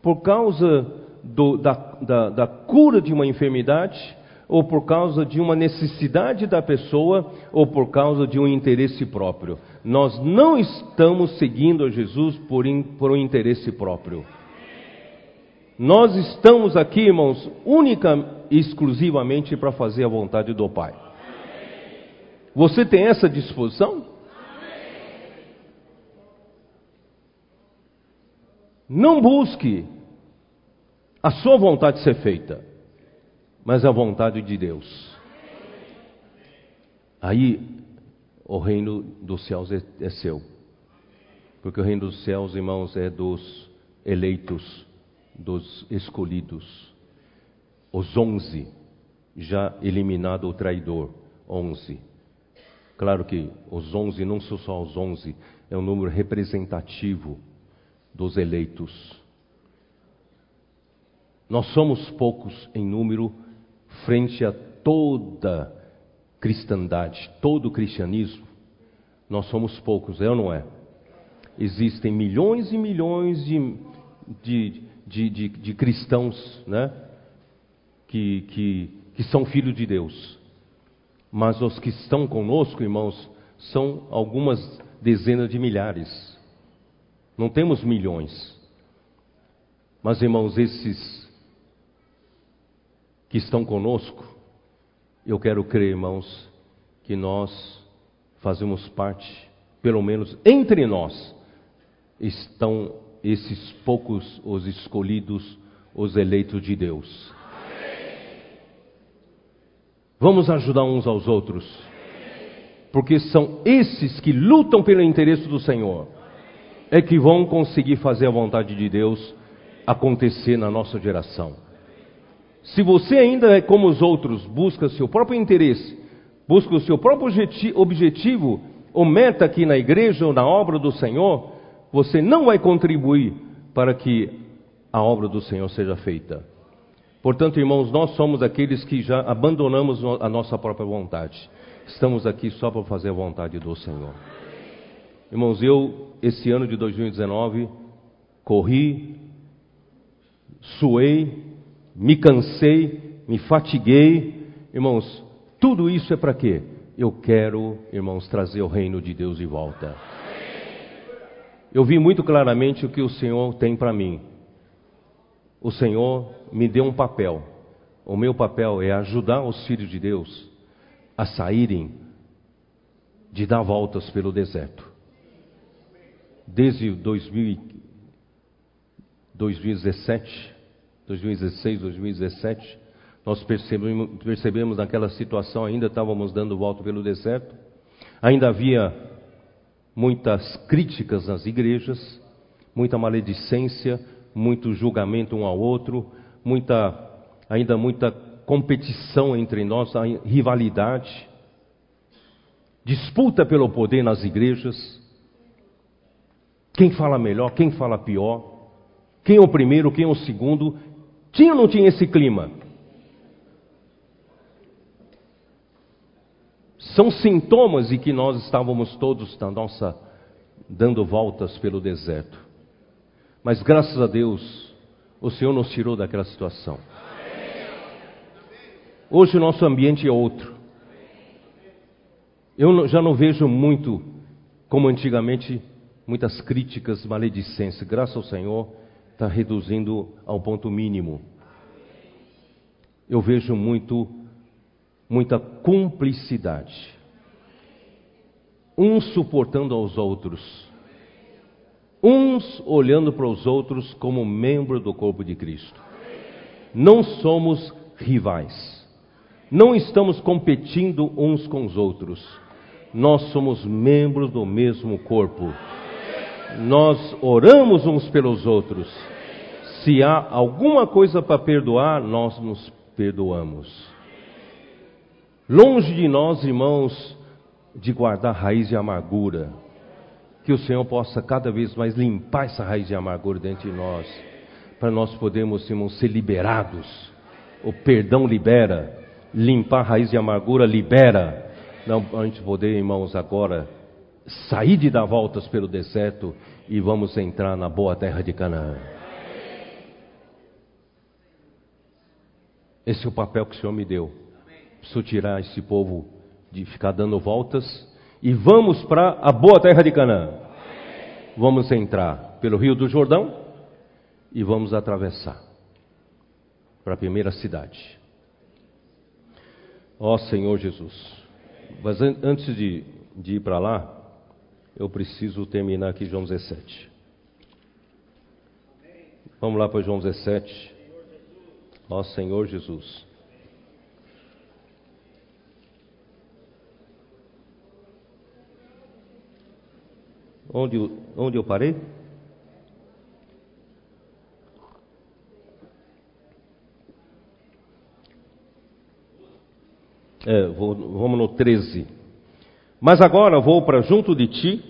por causa do, da, da, da cura de uma enfermidade, ou por causa de uma necessidade da pessoa, ou por causa de um interesse próprio. Nós não estamos seguindo a Jesus por, in, por um interesse próprio. Nós estamos aqui, irmãos, única e exclusivamente para fazer a vontade do Pai. Você tem essa disposição? Não busque a sua vontade ser feita, mas a vontade de Deus. Aí o reino dos céus é, é seu. Porque o reino dos céus, irmãos, é dos eleitos, dos escolhidos. Os onze, já eliminado o traidor, onze. Claro que os onze não são só os onze, é um número representativo dos eleitos. Nós somos poucos em número frente a toda cristandade, todo o cristianismo. Nós somos poucos, é ou não é? Existem milhões e milhões de, de, de, de, de cristãos né? que, que, que são filhos de Deus. Mas os que estão conosco, irmãos, são algumas dezenas de milhares. Não temos milhões. Mas, irmãos, esses que estão conosco, eu quero crer, irmãos, que nós fazemos parte, pelo menos entre nós, estão esses poucos os escolhidos, os eleitos de Deus. Vamos ajudar uns aos outros, porque são esses que lutam pelo interesse do Senhor, é que vão conseguir fazer a vontade de Deus acontecer na nossa geração. Se você ainda é como os outros, busca seu próprio interesse, busca o seu próprio objetivo ou meta aqui na igreja ou na obra do Senhor, você não vai contribuir para que a obra do Senhor seja feita. Portanto, irmãos, nós somos aqueles que já abandonamos a nossa própria vontade. Estamos aqui só para fazer a vontade do Senhor. Irmãos, eu, esse ano de 2019, corri, suei, me cansei, me fatiguei. Irmãos, tudo isso é para quê? Eu quero, irmãos, trazer o reino de Deus de volta. Eu vi muito claramente o que o Senhor tem para mim. O Senhor me deu um papel. O meu papel é ajudar os filhos de Deus a saírem de dar voltas pelo deserto. Desde 2000, 2017, 2016, 2017, nós percebemos, percebemos naquela situação, ainda estávamos dando volta pelo deserto, ainda havia muitas críticas nas igrejas, muita maledicência, muito julgamento um ao outro, muita ainda muita competição entre nós, rivalidade, disputa pelo poder nas igrejas. Quem fala melhor, quem fala pior, quem é o primeiro, quem é o segundo. Tinha ou não tinha esse clima? São sintomas de que nós estávamos todos na nossa dando voltas pelo deserto. Mas graças a Deus, o Senhor nos tirou daquela situação. Hoje o nosso ambiente é outro. Eu já não vejo muito, como antigamente, muitas críticas, maledicências. Graças ao Senhor, está reduzindo ao ponto mínimo. Eu vejo muito muita cumplicidade. Uns suportando aos outros. Uns olhando para os outros como membro do corpo de Cristo. Não somos rivais. Não estamos competindo uns com os outros. Nós somos membros do mesmo corpo. Nós oramos uns pelos outros. Se há alguma coisa para perdoar, nós nos perdoamos. Longe de nós, irmãos, de guardar raiz de amargura. Que o Senhor possa cada vez mais limpar essa raiz de amargura dentro de nós, para nós podermos, irmãos, ser liberados. O perdão libera, limpar a raiz de amargura libera. Não, a gente poder, irmãos, agora sair de dar voltas pelo deserto e vamos entrar na boa terra de Canaã. Esse é o papel que o Senhor me deu preciso tirar esse povo de ficar dando voltas e vamos para a boa terra de Canaã. Vamos entrar pelo Rio do Jordão e vamos atravessar para a primeira cidade. Ó Senhor Jesus. Mas an antes de, de ir para lá, eu preciso terminar aqui João 17. Vamos lá para João 17. Ó Senhor Jesus. Onde, onde eu parei? É, vou, vamos no 13. Mas agora vou para junto de ti,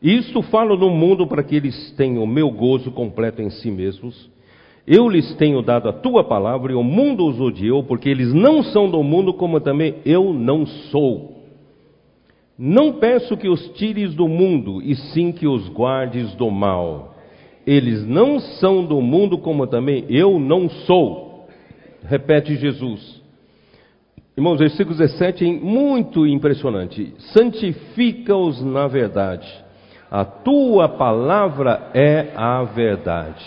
e isto falo no mundo para que eles tenham o meu gozo completo em si mesmos. Eu lhes tenho dado a tua palavra, e o mundo os odiou, porque eles não são do mundo, como também eu não sou. Não peço que os tires do mundo, e sim que os guardes do mal. Eles não são do mundo, como também eu não sou. Repete Jesus. Irmãos, versículo 17 é muito impressionante. Santifica-os na verdade. A tua palavra é a verdade.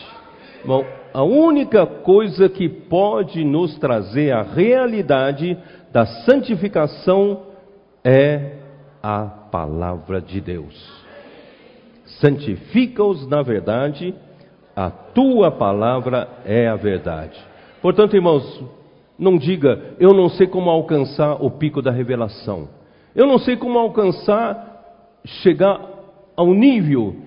Bom, a única coisa que pode nos trazer a realidade da santificação é a palavra de Deus. Santifica-os na verdade, a tua palavra é a verdade. Portanto, irmãos, não diga, eu não sei como alcançar o pico da revelação. Eu não sei como alcançar, chegar ao nível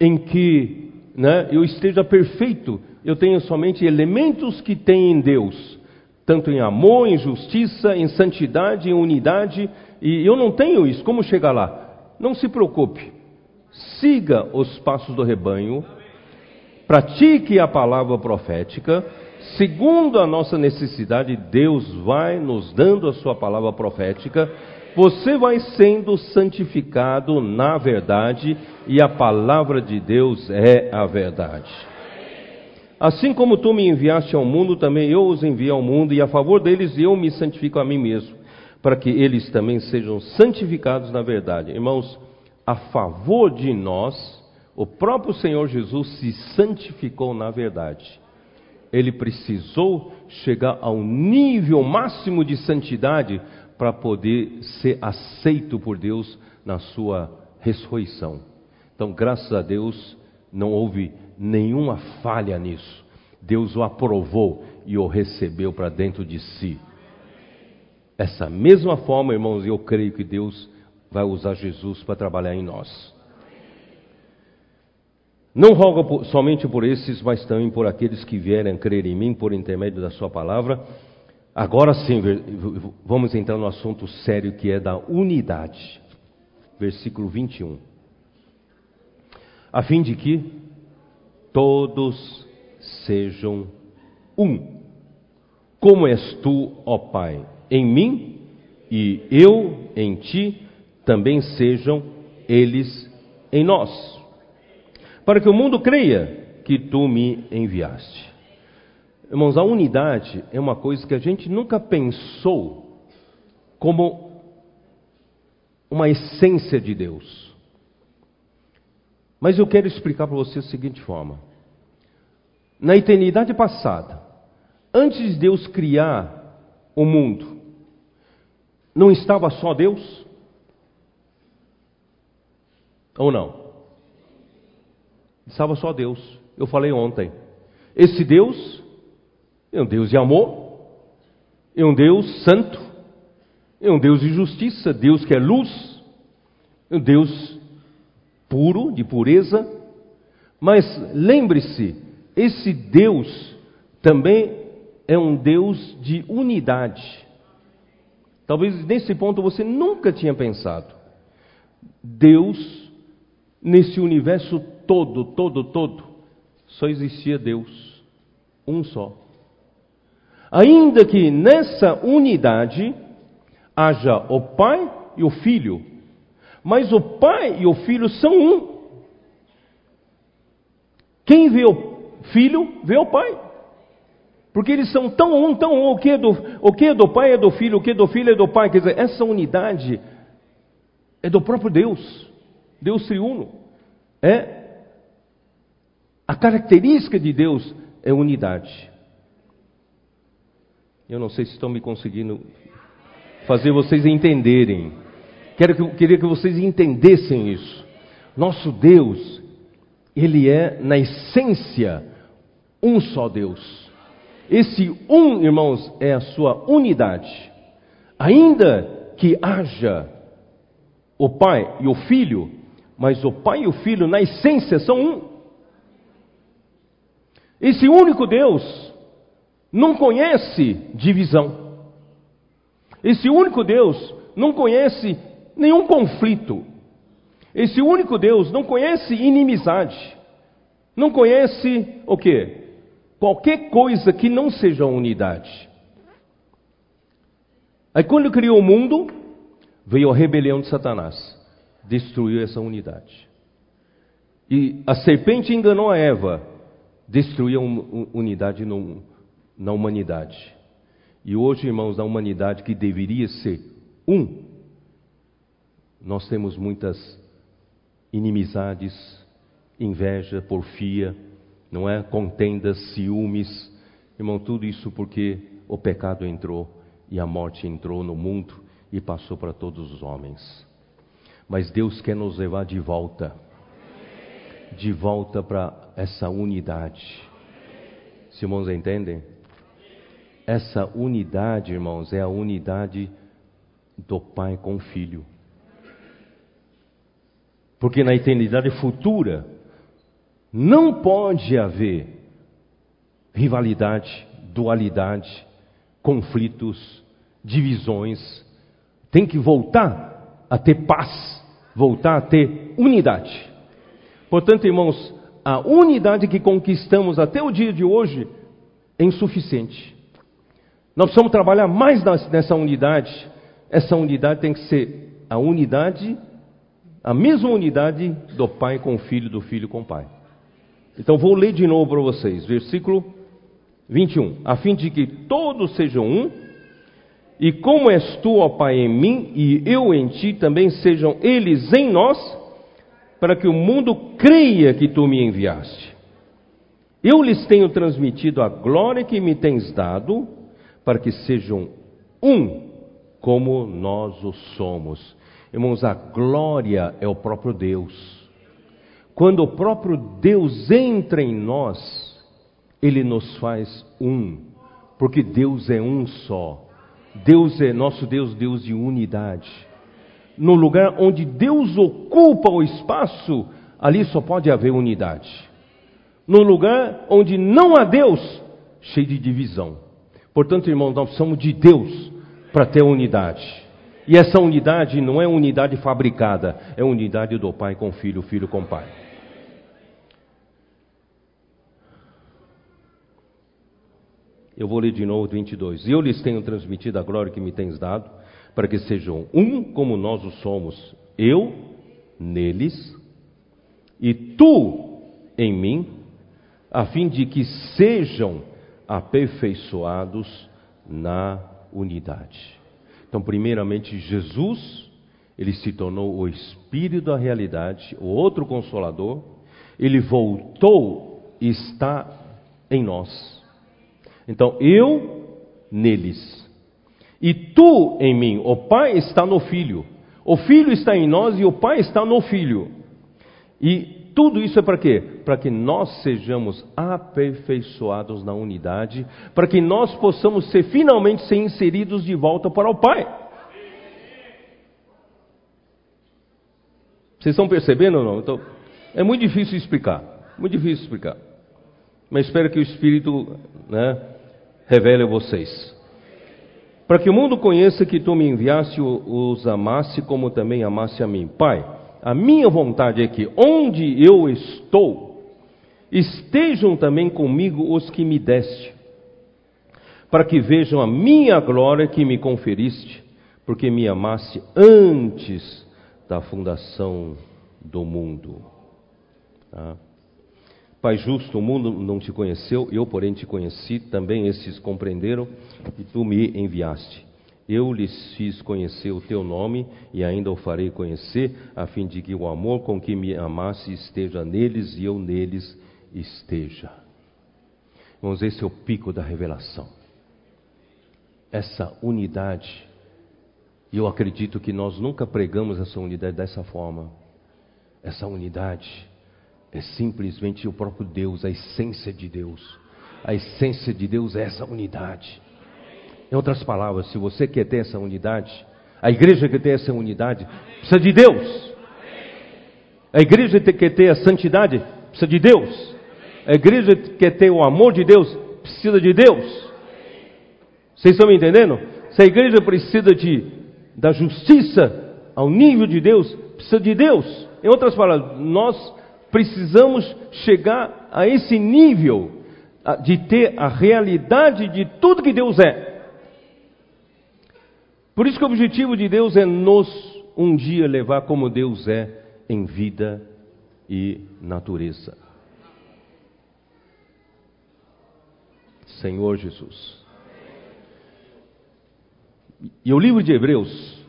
em que né, eu esteja perfeito. Eu tenho somente elementos que tem em Deus, tanto em amor, em justiça, em santidade, em unidade e eu não tenho isso, como chegar lá? Não se preocupe, siga os passos do rebanho, pratique a palavra profética, segundo a nossa necessidade, Deus vai nos dando a sua palavra profética, você vai sendo santificado na verdade, e a palavra de Deus é a verdade. Assim como tu me enviaste ao mundo, também eu os envio ao mundo, e a favor deles eu me santifico a mim mesmo para que eles também sejam santificados na verdade. Irmãos, a favor de nós, o próprio Senhor Jesus se santificou na verdade. Ele precisou chegar ao nível máximo de santidade para poder ser aceito por Deus na sua ressurreição. Então, graças a Deus, não houve nenhuma falha nisso. Deus o aprovou e o recebeu para dentro de si. Essa mesma forma, irmãos, eu creio que Deus vai usar Jesus para trabalhar em nós. Não rogo somente por esses, mas também por aqueles que vierem crer em mim por intermédio da Sua palavra. Agora sim, vamos entrar no assunto sério que é da unidade. Versículo 21. A fim de que todos sejam um. Como és tu, ó Pai, em mim e eu em ti, também sejam eles em nós para que o mundo creia que tu me enviaste. Irmãos, a unidade é uma coisa que a gente nunca pensou como uma essência de Deus. Mas eu quero explicar para você da seguinte forma: na eternidade passada, antes de Deus criar o mundo, não estava só Deus? Ou não? Estava só Deus. Eu falei ontem. Esse Deus é um Deus de amor, é um Deus santo, é um Deus de justiça, Deus que é luz, é um Deus puro, de pureza. Mas lembre-se, esse Deus também é um Deus de unidade. Talvez nesse ponto você nunca tinha pensado. Deus, nesse universo todo, todo, todo, só existia Deus, um só. Ainda que nessa unidade haja o Pai e o Filho, mas o Pai e o Filho são um. Quem vê o Filho, vê o Pai. Porque eles são tão um, tão um, o que, é do, o que é do Pai é do Filho, o que é do Filho é do Pai. Quer dizer, essa unidade é do próprio Deus, Deus triuno. É a característica de Deus é unidade. Eu não sei se estão me conseguindo fazer vocês entenderem. Quero que, queria que vocês entendessem isso. Nosso Deus, Ele é, na essência, um só Deus. Esse um, irmãos, é a sua unidade. Ainda que haja o Pai e o Filho, mas o Pai e o Filho, na essência, são um. Esse único Deus não conhece divisão. Esse único Deus não conhece nenhum conflito. Esse único Deus não conhece inimizade. Não conhece o que? Qualquer coisa que não seja unidade. Aí quando criou o mundo, veio a rebelião de Satanás, destruiu essa unidade. E a serpente enganou a Eva, destruir a unidade na humanidade. E hoje, irmãos, na humanidade que deveria ser um, nós temos muitas inimizades, inveja, porfia, não é? Contendas, ciúmes, irmão, tudo isso porque o pecado entrou e a morte entrou no mundo e passou para todos os homens. Mas Deus quer nos levar de volta de volta para essa unidade. Se irmãos entendem? Essa unidade, irmãos, é a unidade do Pai com o Filho. Porque na eternidade futura não pode haver rivalidade, dualidade, conflitos, divisões. Tem que voltar a ter paz, voltar a ter unidade. Portanto, irmãos, a unidade que conquistamos até o dia de hoje é insuficiente. Nós precisamos trabalhar mais nessa unidade. Essa unidade tem que ser a unidade, a mesma unidade do Pai com o Filho, do Filho com o Pai. Então vou ler de novo para vocês, versículo 21. A fim de que todos sejam um, e como és tu, ó Pai, em mim, e eu em ti, também sejam eles em nós para que o mundo creia que tu me enviaste. Eu lhes tenho transmitido a glória que me tens dado, para que sejam um, como nós o somos. Irmãos, a glória é o próprio Deus. Quando o próprio Deus entra em nós, ele nos faz um, porque Deus é um só. Deus é nosso Deus, Deus de unidade. no lugar onde Deus ocupa o espaço, ali só pode haver unidade. No lugar onde não há Deus, cheio de divisão. Portanto, irmãos, nós precisamos de Deus para ter unidade. E essa unidade não é unidade fabricada, é unidade do pai com o filho, filho com o pai. Eu vou ler de novo 22. E eu lhes tenho transmitido a glória que me tens dado, para que sejam um como nós o somos, eu neles e tu em mim, a fim de que sejam aperfeiçoados na unidade. Então, primeiramente, Jesus, ele se tornou o Espírito da realidade, o outro consolador, ele voltou e está em nós. Então, eu neles. E tu em mim. O Pai está no Filho. O Filho está em nós e o Pai está no Filho. E tudo isso é para quê? Para que nós sejamos aperfeiçoados na unidade, para que nós possamos ser finalmente ser inseridos de volta para o Pai. Vocês estão percebendo ou não? Então, é muito difícil explicar, muito difícil explicar. Mas espero que o Espírito, né, revele a vocês. Para que o mundo conheça que tu me enviaste os amasse como também amasse a mim. Pai, a minha vontade é que onde eu estou, estejam também comigo os que me deste, para que vejam a minha glória que me conferiste, porque me amaste antes da fundação do mundo. Tá? Pai justo, o mundo não te conheceu, eu, porém, te conheci, também esses compreenderam, e tu me enviaste. Eu lhes fiz conhecer o teu nome e ainda o farei conhecer, a fim de que o amor com que me amasse esteja neles e eu neles esteja. Vamos, esse é o pico da revelação. Essa unidade, e eu acredito que nós nunca pregamos essa unidade dessa forma. Essa unidade é simplesmente o próprio Deus, a essência de Deus. A essência de Deus é essa unidade. Em outras palavras, se você quer ter essa unidade, a igreja quer ter essa unidade, precisa de Deus. A igreja quer ter a santidade, precisa de Deus. A igreja quer ter o amor de Deus, precisa de Deus. Vocês estão me entendendo? Se a igreja precisa de, da justiça ao nível de Deus, precisa de Deus. Em outras palavras, nós precisamos chegar a esse nível de ter a realidade de tudo que Deus é. Por isso que o objetivo de Deus é nos um dia levar como Deus é em vida e natureza. Senhor Jesus. E o livro de Hebreus,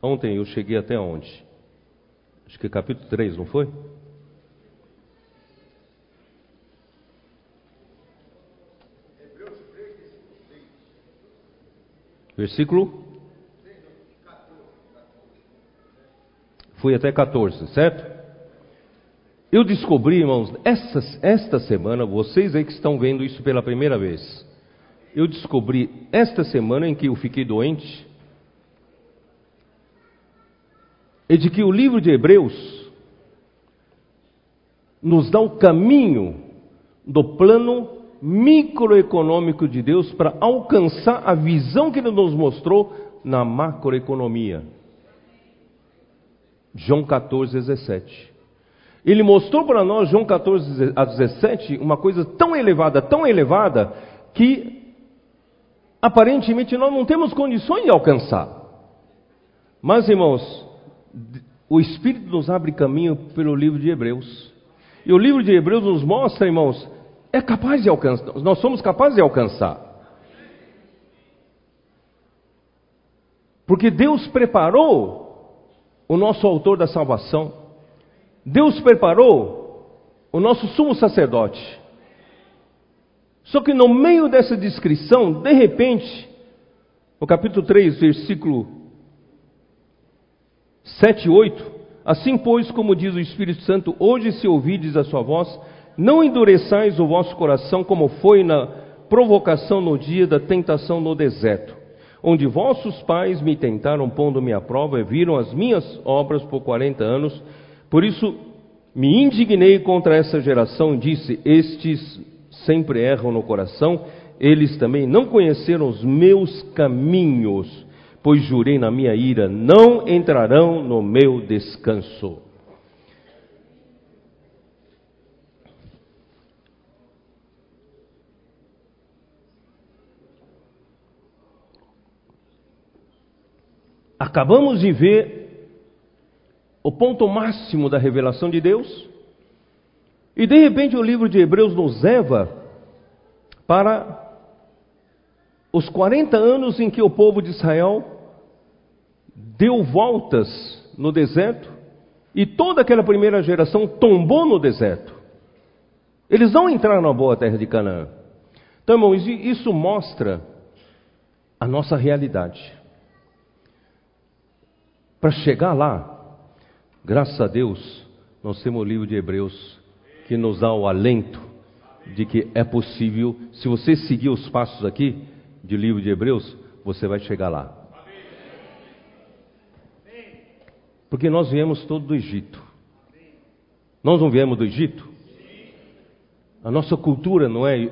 ontem eu cheguei até onde? Acho que capítulo 3, não foi? Versículo? Fui até 14, certo? Eu descobri, irmãos, essa, esta semana, vocês aí que estão vendo isso pela primeira vez, eu descobri esta semana em que eu fiquei doente, é de que o livro de Hebreus nos dá o caminho do plano microeconômico de Deus para alcançar a visão que Ele nos mostrou na macroeconomia. João 14, 17. Ele mostrou para nós, João 14 a 17, uma coisa tão elevada, tão elevada, que aparentemente nós não temos condições de alcançar. Mas, irmãos, o Espírito nos abre caminho pelo livro de Hebreus. E o livro de Hebreus nos mostra, irmãos, é capaz de alcançar, nós somos capazes de alcançar. Porque Deus preparou o nosso autor da salvação, Deus preparou o nosso sumo sacerdote. Só que no meio dessa descrição, de repente, no capítulo 3, versículo 7 e 8, assim pois, como diz o Espírito Santo, hoje se ouvides a sua voz, não endureçais o vosso coração como foi na provocação no dia da tentação no deserto, onde vossos pais me tentaram pondo-me à prova e viram as minhas obras por quarenta anos. Por isso me indignei contra essa geração e disse: Estes sempre erram no coração, eles também não conheceram os meus caminhos, pois jurei na minha ira: não entrarão no meu descanso. Acabamos de ver o ponto máximo da revelação de Deus, e de repente o livro de Hebreus nos leva para os 40 anos em que o povo de Israel deu voltas no deserto e toda aquela primeira geração tombou no deserto. Eles não entraram na boa terra de Canaã. Então, irmãos, isso mostra a nossa realidade. Para chegar lá, graças a Deus, nós temos o livro de Hebreus que nos dá o alento de que é possível, se você seguir os passos aqui de livro de Hebreus, você vai chegar lá. Porque nós viemos todos do Egito. Nós não viemos do Egito? A nossa cultura não é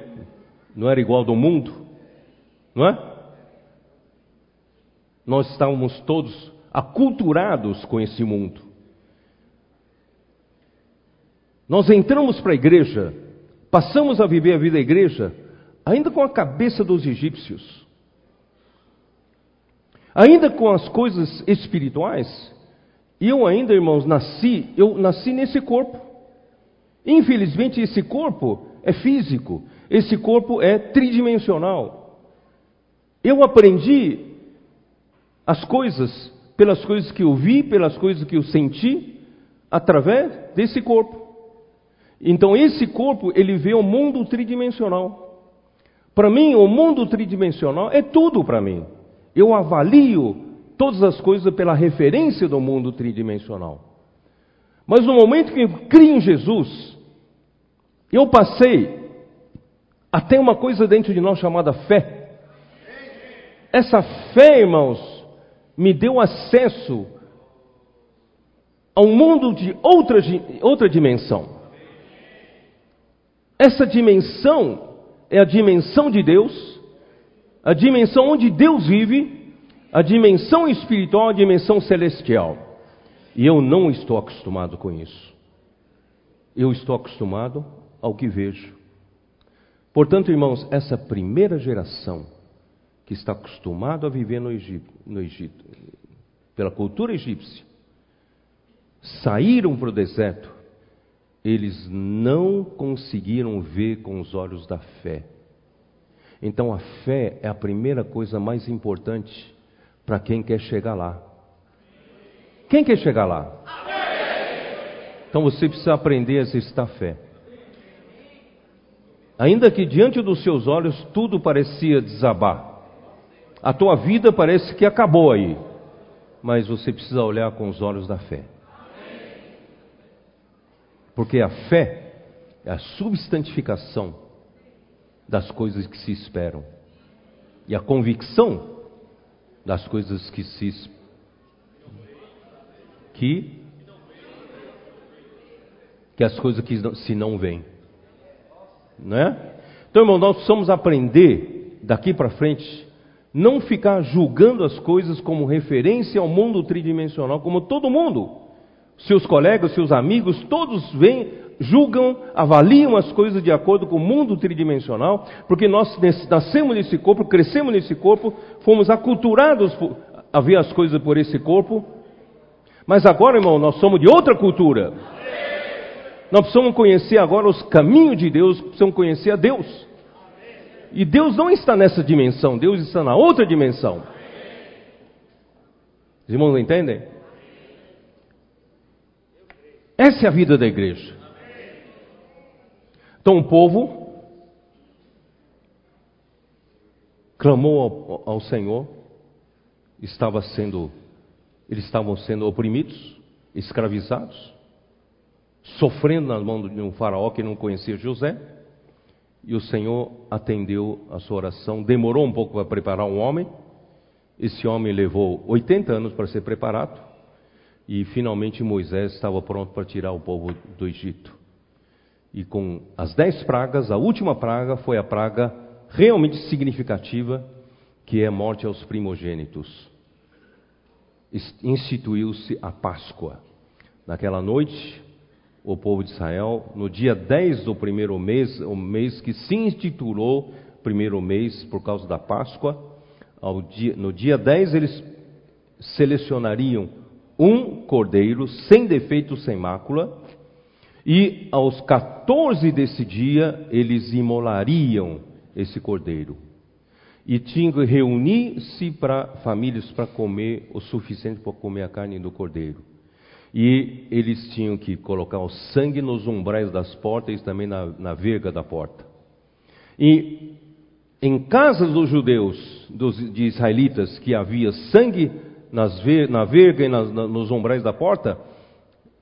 não era igual do mundo, não é? Nós estávamos todos aculturados com esse mundo. Nós entramos para a igreja, passamos a viver a vida da igreja, ainda com a cabeça dos egípcios, ainda com as coisas espirituais. E eu ainda, irmãos, nasci, eu nasci nesse corpo. Infelizmente, esse corpo é físico, esse corpo é tridimensional. Eu aprendi as coisas pelas coisas que eu vi, pelas coisas que eu senti, através desse corpo. Então esse corpo, ele vê o mundo tridimensional. Para mim, o mundo tridimensional é tudo para mim. Eu avalio todas as coisas pela referência do mundo tridimensional. Mas no momento que eu criei em Jesus, eu passei a ter uma coisa dentro de nós chamada fé. Essa fé, irmãos, me deu acesso a um mundo de outra, outra dimensão. Essa dimensão é a dimensão de Deus, a dimensão onde Deus vive, a dimensão espiritual, a dimensão celestial. E eu não estou acostumado com isso. Eu estou acostumado ao que vejo. Portanto, irmãos, essa primeira geração que está acostumado a viver no Egito, no Egito pela cultura egípcia, saíram para o deserto, eles não conseguiram ver com os olhos da fé. Então a fé é a primeira coisa mais importante para quem quer chegar lá. Quem quer chegar lá? Então você precisa aprender a exercitar fé. Ainda que diante dos seus olhos tudo parecia desabar, a tua vida parece que acabou aí, mas você precisa olhar com os olhos da fé. Porque a fé é a substantificação das coisas que se esperam e a convicção das coisas que se que que as coisas que se não vêm, né? Então, irmão, nós precisamos aprender daqui para frente não ficar julgando as coisas como referência ao mundo tridimensional, como todo mundo. Seus colegas, seus amigos, todos vêm, julgam, avaliam as coisas de acordo com o mundo tridimensional, porque nós nascemos nesse corpo, crescemos nesse corpo, fomos aculturados a ver as coisas por esse corpo. Mas agora, irmão, nós somos de outra cultura. Nós precisamos conhecer agora os caminhos de Deus, precisamos conhecer a Deus. E Deus não está nessa dimensão, Deus está na outra dimensão. Os irmãos entendem? Essa é a vida da igreja. Então o povo clamou ao, ao Senhor, estava sendo, eles estavam sendo oprimidos, escravizados, sofrendo na mão de um faraó que não conhecia José. E o Senhor atendeu a sua oração. Demorou um pouco para preparar um homem, Esse homem levou 80 anos para ser preparado e finalmente Moisés estava pronto para tirar o povo do Egito. E com as dez pragas, a última praga foi a praga realmente significativa, que é a morte aos primogênitos. Instituiu-se a Páscoa. Naquela noite, o povo de Israel, no dia 10 do primeiro mês, o mês que se intitulou primeiro mês por causa da Páscoa, dia, no dia 10 eles selecionariam um cordeiro sem defeito, sem mácula, e aos 14 desse dia eles imolariam esse cordeiro. E tinham que reunir-se para famílias para comer o suficiente para comer a carne do cordeiro. E eles tinham que colocar o sangue nos umbrais das portas e também na, na verga da porta. E em casas dos judeus, dos, de israelitas, que havia sangue nas ver, na verga e nas, na, nos umbrais da porta,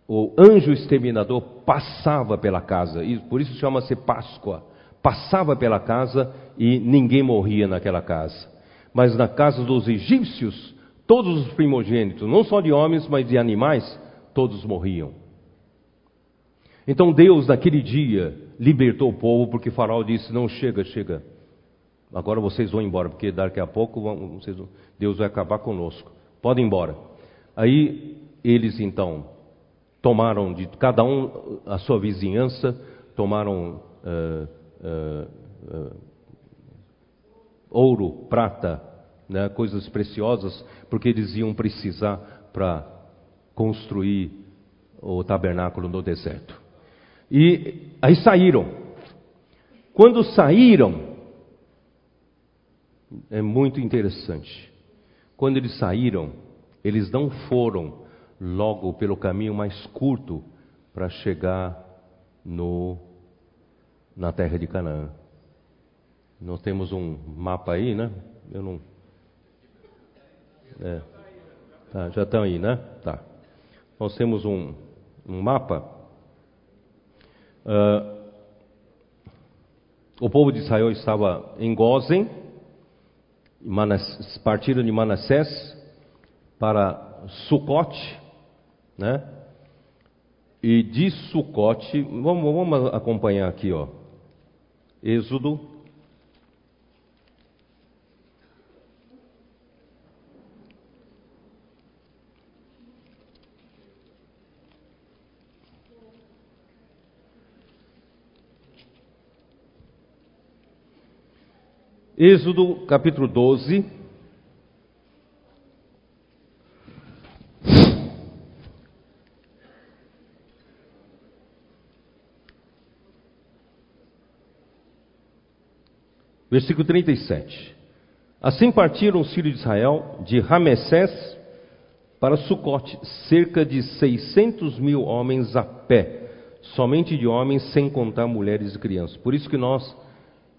o anjo exterminador passava pela casa, e por isso chama-se Páscoa. Passava pela casa e ninguém morria naquela casa. Mas na casa dos egípcios, todos os primogênitos, não só de homens, mas de animais, todos morriam. Então Deus, naquele dia, libertou o povo, porque Faraó disse: Não, chega, chega. Agora vocês vão embora, porque daqui a pouco vão, vocês, Deus vai acabar conosco. Podem ir embora. Aí eles então tomaram de cada um a sua vizinhança, tomaram uh, uh, uh, ouro, prata, né, coisas preciosas, porque eles iam precisar para construir o tabernáculo no deserto. E aí saíram. Quando saíram, é muito interessante. Quando eles saíram, eles não foram logo pelo caminho mais curto para chegar no na terra de Canaã. Nós temos um mapa aí, né? Eu não. É. Tá, já estão aí, né? Tá. Nós temos um, um mapa. Uh, o povo de Israel estava em Gozen partiram de Manassés para Sucote, né? E de Sucote, vamos, vamos acompanhar aqui, ó. Êxodo Êxodo capítulo 12. Versículo 37. Assim partiram os filhos de Israel de Ramessés para Sucote, cerca de 600 mil homens a pé, somente de homens, sem contar mulheres e crianças. Por isso que nós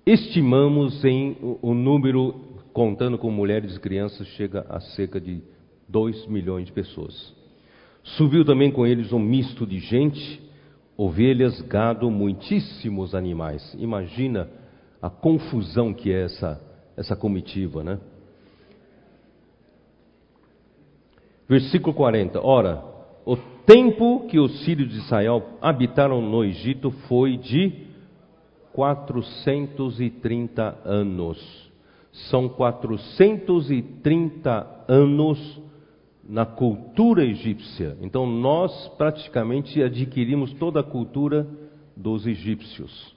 Estimamos em o número, contando com mulheres e crianças, chega a cerca de 2 milhões de pessoas. Subiu também com eles um misto de gente, ovelhas, gado, muitíssimos animais. Imagina a confusão que é essa, essa comitiva, né? Versículo 40. Ora, o tempo que os filhos de Israel habitaram no Egito foi de 430 anos. São 430 anos na cultura egípcia. Então nós praticamente adquirimos toda a cultura dos egípcios.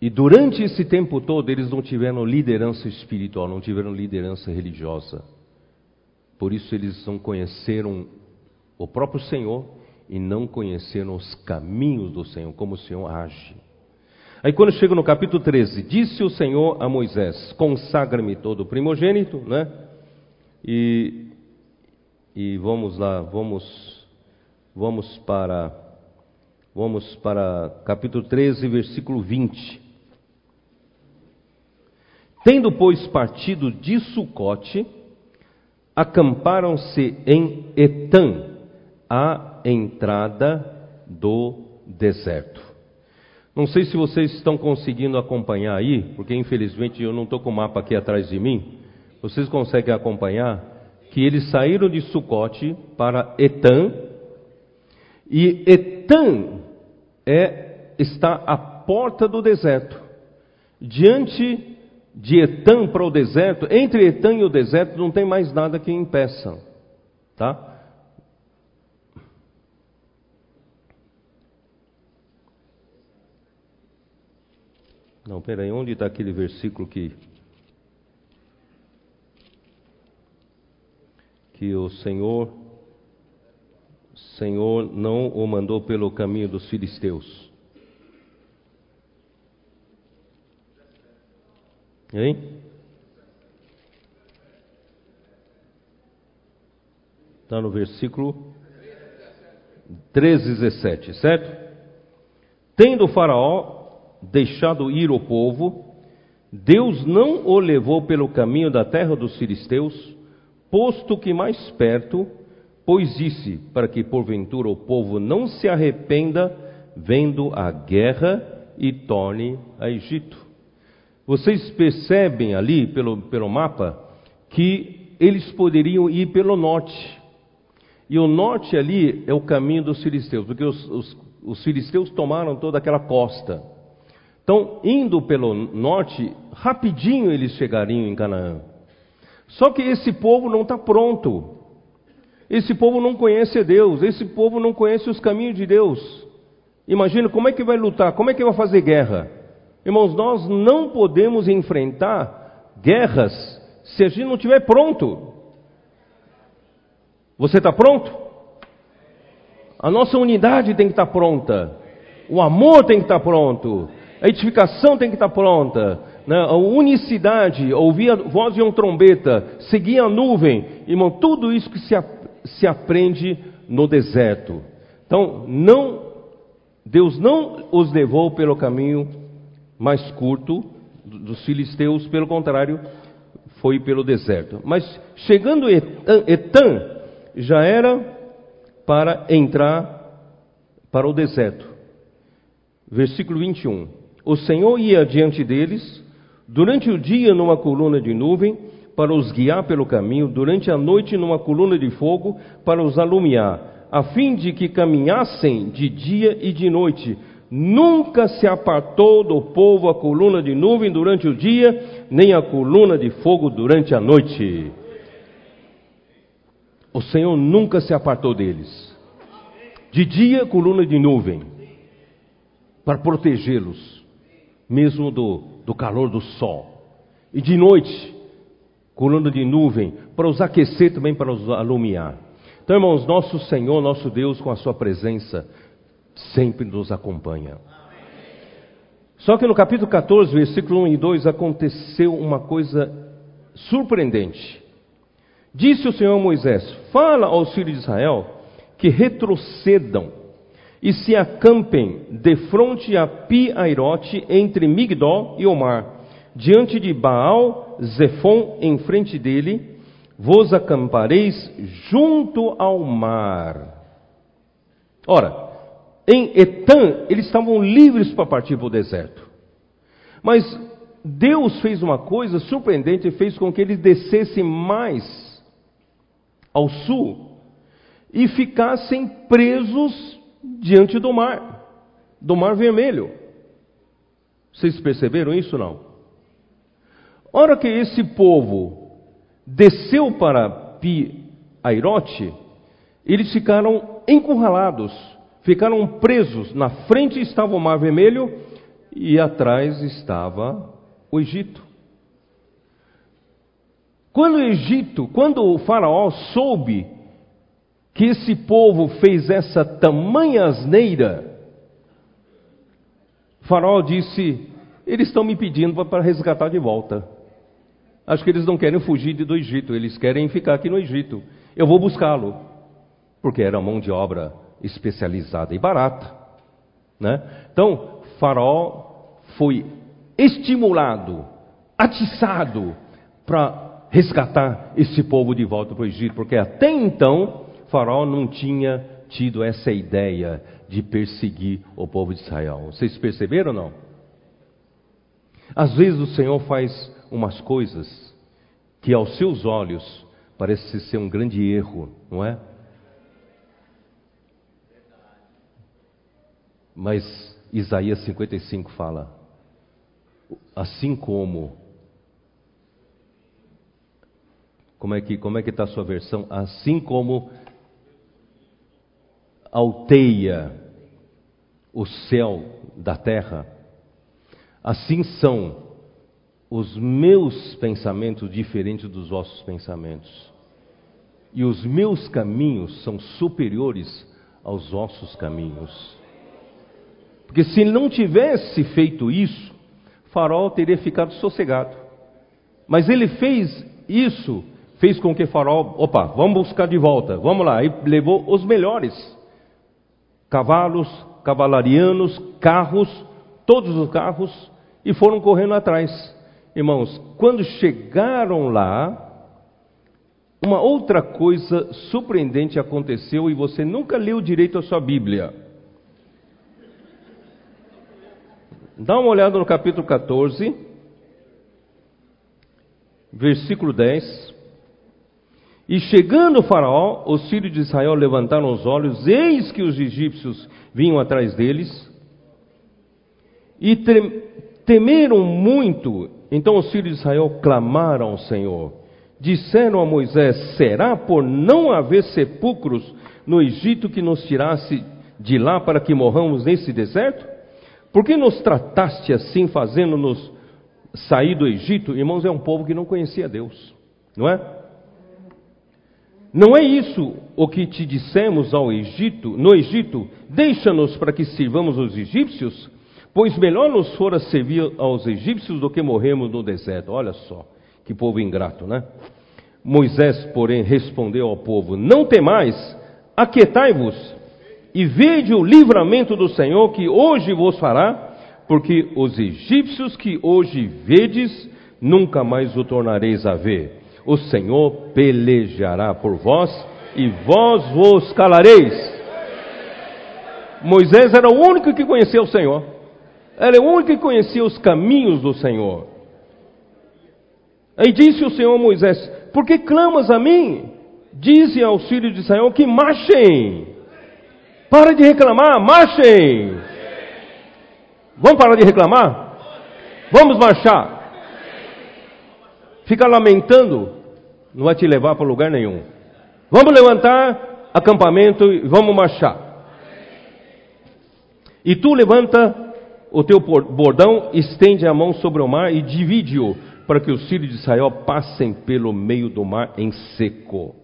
E durante esse tempo todo eles não tiveram liderança espiritual, não tiveram liderança religiosa. Por isso eles não conheceram o próprio Senhor e não conheceram os caminhos do Senhor, como o Senhor age. Aí quando chega no capítulo 13, disse o Senhor a Moisés: Consagra-me todo o primogênito, né? E, e vamos lá, vamos, vamos para, vamos para capítulo 13, versículo 20. Tendo, pois, partido de Sucote, acamparam-se em Etam, a entrada do deserto. Não sei se vocês estão conseguindo acompanhar aí, porque infelizmente eu não estou com o mapa aqui atrás de mim, Vocês conseguem acompanhar que eles saíram de Sucote para Etam, e Etam é, está à porta do deserto. Diante de Etam para o deserto, entre Etam e o deserto não tem mais nada que impeça, tá? Não, peraí, onde está aquele versículo que que o Senhor Senhor não o mandou pelo caminho dos filisteus? Hein? Está no versículo 13, 17, certo? Tendo o Faraó deixado ir o povo, Deus não o levou pelo caminho da terra dos filisteus, posto que mais perto, pois disse, para que porventura o povo não se arrependa, vendo a guerra e torne a Egito. Vocês percebem ali pelo, pelo mapa que eles poderiam ir pelo norte. E o norte ali é o caminho dos filisteus, porque os, os, os filisteus tomaram toda aquela costa. Então, indo pelo norte, rapidinho eles chegariam em Canaã. Só que esse povo não está pronto. Esse povo não conhece Deus. Esse povo não conhece os caminhos de Deus. Imagina como é que vai lutar, como é que vai fazer guerra. Irmãos, nós não podemos enfrentar guerras se a gente não estiver pronto. Você está pronto? A nossa unidade tem que estar pronta. O amor tem que estar pronto a edificação tem que estar pronta, né? a unicidade, ouvir a voz de uma trombeta, seguir a nuvem, irmão, tudo isso que se, se aprende no deserto. Então, não, Deus não os levou pelo caminho mais curto dos filisteus, pelo contrário, foi pelo deserto. Mas chegando Etan, já era para entrar para o deserto. Versículo 21. O Senhor ia diante deles, durante o dia numa coluna de nuvem, para os guiar pelo caminho, durante a noite numa coluna de fogo, para os alumiar, a fim de que caminhassem de dia e de noite. Nunca se apartou do povo a coluna de nuvem durante o dia, nem a coluna de fogo durante a noite. O Senhor nunca se apartou deles. De dia, coluna de nuvem, para protegê-los mesmo do, do calor do sol. E de noite, coluna de nuvem, para os aquecer também, para os alumiar. Então, irmãos, nosso Senhor, nosso Deus, com a Sua presença, sempre nos acompanha. Só que no capítulo 14, versículo 1 e 2, aconteceu uma coisa surpreendente. Disse o Senhor a Moisés: Fala aos filhos de Israel que retrocedam e se acampem de frente a Pi-Airote, entre Migdol e Omar, diante de Baal, Zefon, em frente dele, vos acampareis junto ao mar. Ora, em Etan, eles estavam livres para partir para o deserto. Mas Deus fez uma coisa surpreendente e fez com que eles descessem mais ao sul e ficassem presos diante do mar, do mar vermelho. Vocês perceberam isso não? Hora que esse povo desceu para Pi Airote, eles ficaram encurralados, ficaram presos. Na frente estava o Mar Vermelho e atrás estava o Egito. Quando o Egito, quando o Faraó soube que esse povo fez essa tamanha asneira, Faraó disse: eles estão me pedindo para resgatar de volta. Acho que eles não querem fugir do Egito, eles querem ficar aqui no Egito. Eu vou buscá-lo, porque era mão de obra especializada e barata. Né? Então, Faraó foi estimulado, atiçado para resgatar esse povo de volta para o Egito, porque até então Faraó não tinha tido essa ideia de perseguir o povo de Israel. Vocês perceberam ou não? Às vezes o Senhor faz umas coisas que aos seus olhos parece ser um grande erro, não é? Mas Isaías 55 fala: assim como como é que como é que está a sua versão? Assim como alteia o céu da terra, assim são os meus pensamentos diferentes dos vossos pensamentos, e os meus caminhos são superiores aos vossos caminhos. Porque se ele não tivesse feito isso, Farol teria ficado sossegado. Mas ele fez isso, fez com que Farol, opa, vamos buscar de volta, vamos lá, e levou os melhores: cavalos, cavalarianos, carros, todos os carros, e foram correndo atrás. Irmãos, quando chegaram lá, uma outra coisa surpreendente aconteceu e você nunca leu direito a sua Bíblia. Dá uma olhada no capítulo 14, versículo 10. E chegando o Faraó, os filhos de Israel levantaram os olhos, eis que os egípcios vinham atrás deles, e temeram muito então os filhos de Israel clamaram ao Senhor. Disseram a Moisés: Será por não haver sepulcros no Egito que nos tirasse de lá para que morramos nesse deserto? Por que nos trataste assim, fazendo-nos sair do Egito? Irmãos, é um povo que não conhecia Deus, não é? Não é isso o que te dissemos ao Egito, no Egito, deixa-nos para que sirvamos os egípcios? Pois melhor nos fora servir aos egípcios do que morrermos no deserto. Olha só, que povo ingrato, né? Moisés, porém, respondeu ao povo: Não temais, aquietai-vos e vede o livramento do Senhor que hoje vos fará, porque os egípcios que hoje vedes, nunca mais o tornareis a ver. O Senhor pelejará por vós e vós vos calareis. Moisés era o único que conhecia o Senhor. Era o único que conhecia os caminhos do Senhor. Aí disse o Senhor a Moisés: Por que clamas a mim? Dize aos filhos de Israel que marchem. Para de reclamar, marchem. Vamos parar de reclamar? Vamos marchar. Ficar lamentando não vai te levar para lugar nenhum. Vamos levantar acampamento e vamos marchar. E tu levanta o teu bordão, estende a mão sobre o mar e divide-o, para que os filhos de Israel passem pelo meio do mar em seco.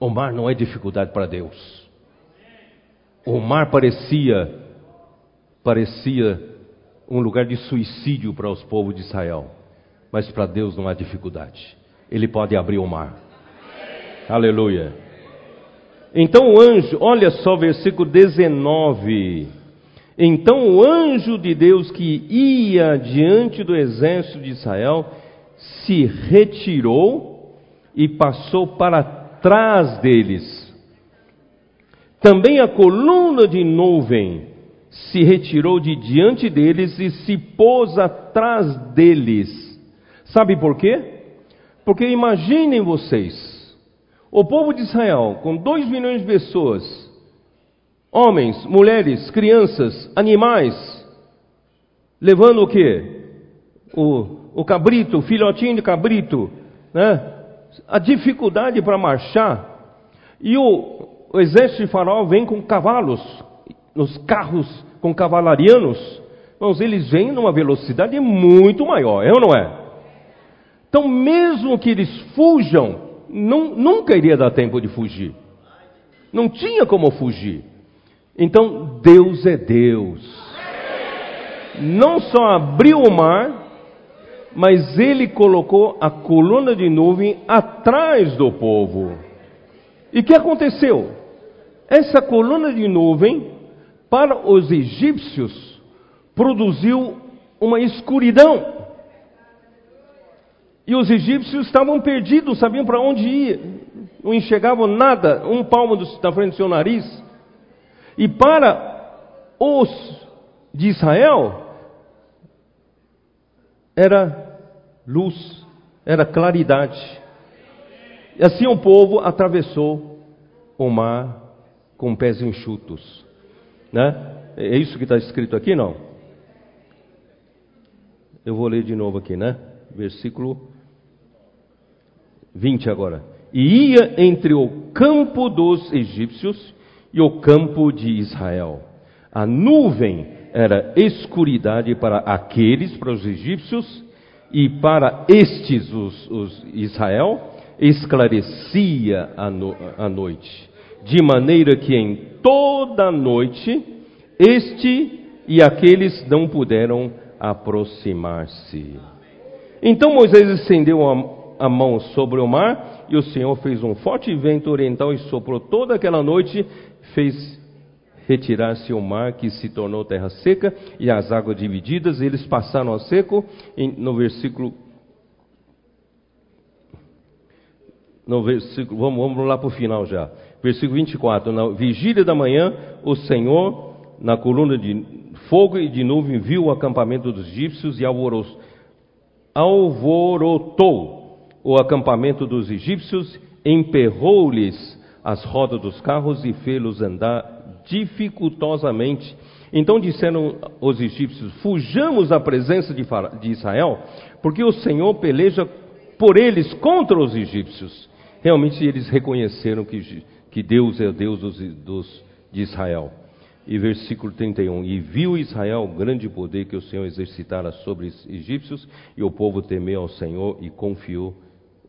O mar não é dificuldade para Deus. O mar parecia parecia um lugar de suicídio para os povos de Israel, mas para Deus não há dificuldade. Ele pode abrir o mar. Aleluia. Então o anjo, olha só versículo 19. Então o anjo de Deus que ia diante do exército de Israel se retirou e passou para trás deles. Também a coluna de nuvem se retirou de diante deles e se pôs atrás deles. Sabe por quê? Porque imaginem vocês, o povo de Israel, com dois milhões de pessoas, Homens, mulheres, crianças, animais, levando o que? O, o cabrito, o filhotinho de cabrito, né? A dificuldade para marchar. E o, o exército de Faraó vem com cavalos, nos carros com cavalarianos. Irmãos, eles vêm numa velocidade muito maior, é ou não é? Então, mesmo que eles fujam, não, nunca iria dar tempo de fugir. Não tinha como fugir. Então, Deus é Deus. Não só abriu o mar, mas ele colocou a coluna de nuvem atrás do povo. E o que aconteceu? Essa coluna de nuvem, para os egípcios, produziu uma escuridão. E os egípcios estavam perdidos, sabiam para onde ir, não enxergavam nada, um palmo da frente do seu nariz. E para os de Israel, era luz, era claridade. E assim o povo atravessou o mar com pés enxutos. Né? É isso que está escrito aqui, não? Eu vou ler de novo aqui, né? Versículo 20 agora. E ia entre o campo dos egípcios e o campo de Israel. A nuvem era escuridade para aqueles, para os egípcios, e para estes, os, os Israel, esclarecia a, no, a noite, de maneira que em toda a noite este e aqueles não puderam aproximar-se. Então Moisés estendeu a, a mão sobre o mar, e o Senhor fez um forte vento oriental e soprou toda aquela noite, fez retirar-se o mar que se tornou terra seca e as águas divididas, eles passaram a seco, no versículo. No versículo vamos, vamos lá para o final já. Versículo 24: Na vigília da manhã, o Senhor, na coluna de fogo e de nuvem, viu o acampamento dos egípcios e alvorotou o acampamento dos egípcios, emperrou-lhes as rodas dos carros e fê-los andar dificultosamente. Então disseram os egípcios: Fujamos da presença de Israel, porque o Senhor peleja por eles contra os egípcios. Realmente eles reconheceram que, que Deus é o Deus dos, dos, de Israel. E versículo 31: E viu Israel o grande poder que o Senhor exercitara sobre os egípcios, e o povo temeu ao Senhor e confiou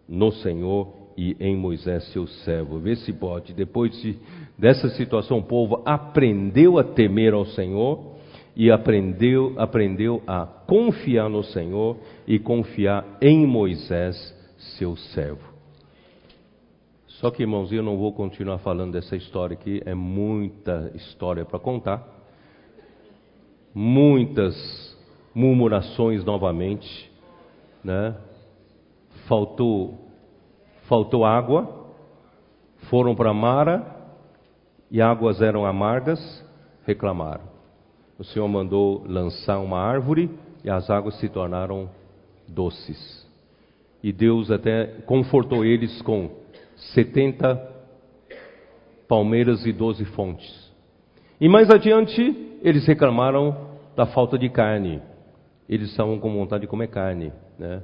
no Senhor e em Moisés, seu servo. Vê se pode, depois de, dessa situação, o povo aprendeu a temer ao Senhor e aprendeu, aprendeu a confiar no Senhor e confiar em Moisés, seu servo. Só que, irmãos, eu não vou continuar falando dessa história aqui, é muita história para contar, muitas murmurações novamente, né? Faltou faltou água, foram para Mara e águas eram amargas, reclamaram. O Senhor mandou lançar uma árvore e as águas se tornaram doces. E Deus até confortou eles com 70 palmeiras e 12 fontes. E mais adiante, eles reclamaram da falta de carne. Eles estavam com vontade de comer carne, né?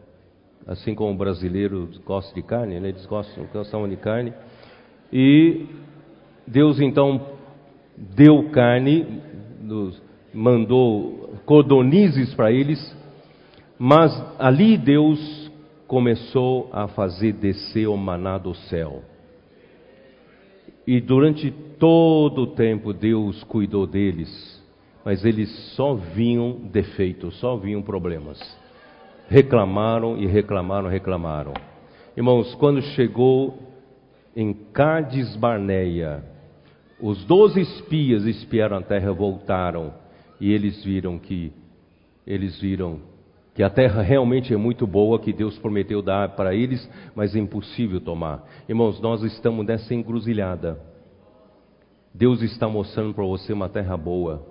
Assim como o brasileiro gosta de carne, né? eles gostam, gostam de carne. E Deus então deu carne, mandou cordonizes para eles, mas ali Deus começou a fazer descer o maná do céu. E durante todo o tempo Deus cuidou deles, mas eles só vinham defeitos, só vinham problemas reclamaram e reclamaram, reclamaram. Irmãos, quando chegou em Cádiz Barneia, os doze espias espiaram a terra, voltaram e eles viram que eles viram que a terra realmente é muito boa, que Deus prometeu dar para eles, mas é impossível tomar. Irmãos, nós estamos nessa encruzilhada. Deus está mostrando para você uma terra boa.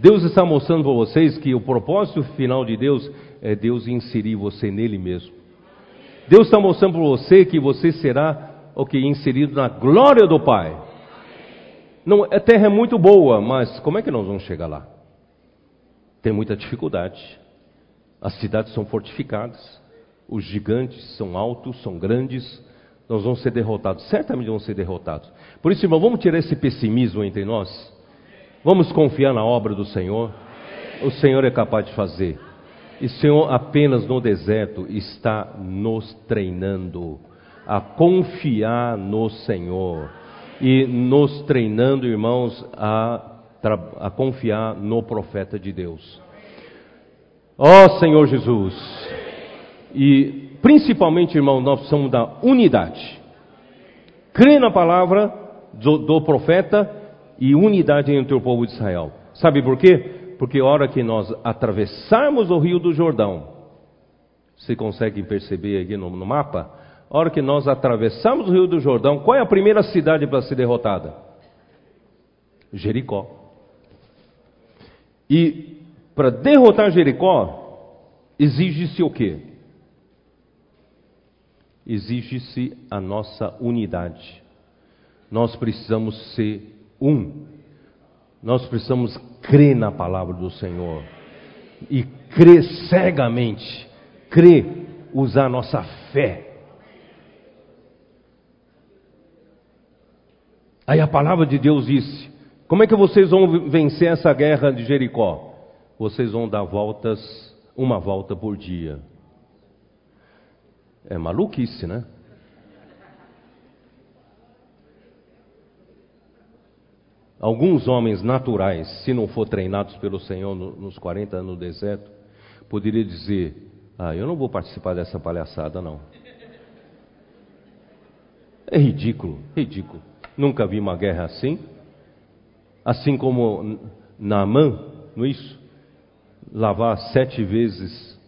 Deus está mostrando para vocês que o propósito final de Deus é Deus inserir você nele mesmo. Deus está mostrando para você que você será o que inserido na glória do Pai. Não, a terra é muito boa, mas como é que nós vamos chegar lá? Tem muita dificuldade. As cidades são fortificadas, os gigantes são altos, são grandes. Nós vamos ser derrotados, certamente vamos ser derrotados. Por isso, irmão, vamos tirar esse pessimismo entre nós. Vamos confiar na obra do Senhor. O Senhor é capaz de fazer. E o Senhor apenas no deserto está nos treinando a confiar no Senhor e nos treinando, irmãos, a, a confiar no profeta de Deus. Ó oh, Senhor Jesus! E principalmente, irmão, nós precisamos da unidade. Crê na palavra do, do profeta e unidade entre o povo de Israel. Sabe por quê? porque a hora que nós atravessarmos o rio do Jordão, você consegue perceber aqui no, no mapa? A hora que nós atravessarmos o rio do Jordão, qual é a primeira cidade para ser derrotada? Jericó. E para derrotar Jericó, exige-se o quê? exige-se a nossa unidade. Nós precisamos ser um. Nós precisamos crer na palavra do Senhor e crer cegamente, crer, usar nossa fé. Aí a palavra de Deus disse: Como é que vocês vão vencer essa guerra de Jericó? Vocês vão dar voltas, uma volta por dia. É maluquice, né? Alguns homens naturais, se não for treinados pelo Senhor nos 40 anos no deserto, poderia dizer: Ah, eu não vou participar dessa palhaçada, não. É ridículo, ridículo. Nunca vi uma guerra assim. Assim como Naamã, não é isso? Lavar sete vezes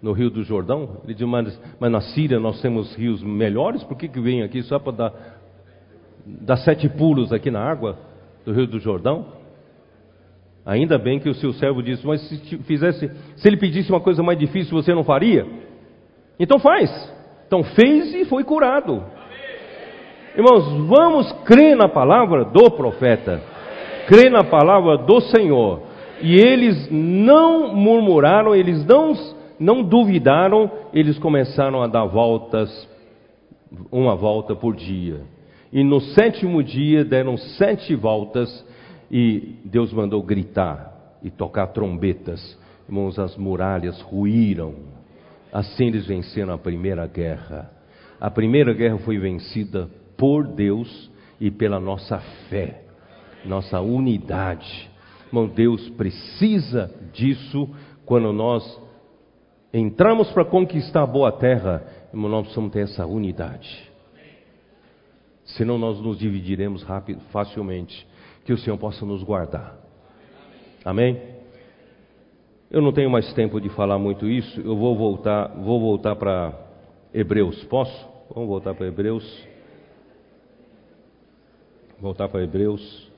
no Rio do Jordão. Ele diz, mas, mas na Síria nós temos rios melhores, por que, que vem aqui só para dar, dar sete pulos aqui na água do Rio do Jordão? Ainda bem que o seu servo disse, mas se fizesse, se ele pedisse uma coisa mais difícil, você não faria? Então faz. Então fez e foi curado. Irmãos, vamos crer na palavra do profeta, crer na palavra do Senhor. E eles não murmuraram, eles não não duvidaram, eles começaram a dar voltas, uma volta por dia. E no sétimo dia deram sete voltas e Deus mandou gritar e tocar trombetas. Irmãos, as muralhas ruíram. Assim eles venceram a primeira guerra. A primeira guerra foi vencida por Deus e pela nossa fé, nossa unidade. Irmão, Deus precisa disso quando nós entramos para conquistar a boa terra, irmão, nós precisamos ter essa unidade. Senão nós nos dividiremos rápido, facilmente. Que o Senhor possa nos guardar. Amém? Eu não tenho mais tempo de falar muito isso. Eu vou voltar, vou voltar para Hebreus. Posso? Vamos voltar para Hebreus. Voltar para Hebreus.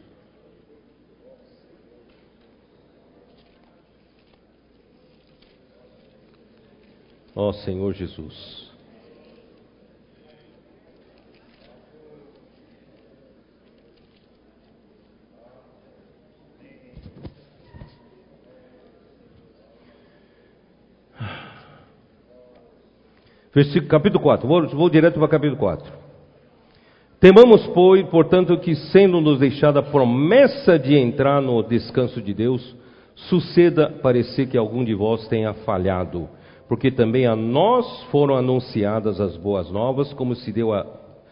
Ó Senhor Jesus. Versículo, capítulo 4, vou, vou direto para capítulo 4. Temamos, pois, portanto, que sendo nos deixada a promessa de entrar no descanso de Deus, suceda parecer que algum de vós tenha falhado porque também a nós foram anunciadas as boas novas, como se deu, a,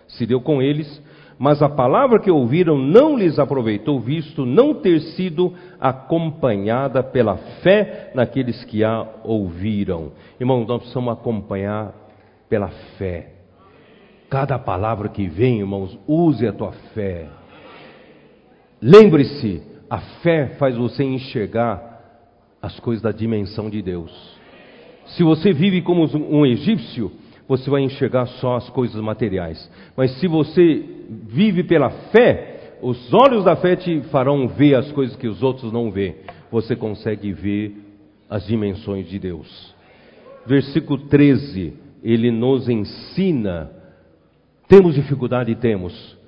se deu com eles, mas a palavra que ouviram não lhes aproveitou, visto não ter sido acompanhada pela fé naqueles que a ouviram. Irmãos, nós precisamos acompanhar pela fé. Cada palavra que vem, irmãos, use a tua fé. Lembre-se, a fé faz você enxergar as coisas da dimensão de Deus. Se você vive como um egípcio, você vai enxergar só as coisas materiais. Mas se você vive pela fé, os olhos da fé te farão ver as coisas que os outros não vê. Você consegue ver as dimensões de Deus. Versículo 13, ele nos ensina. Temos dificuldade? Temos.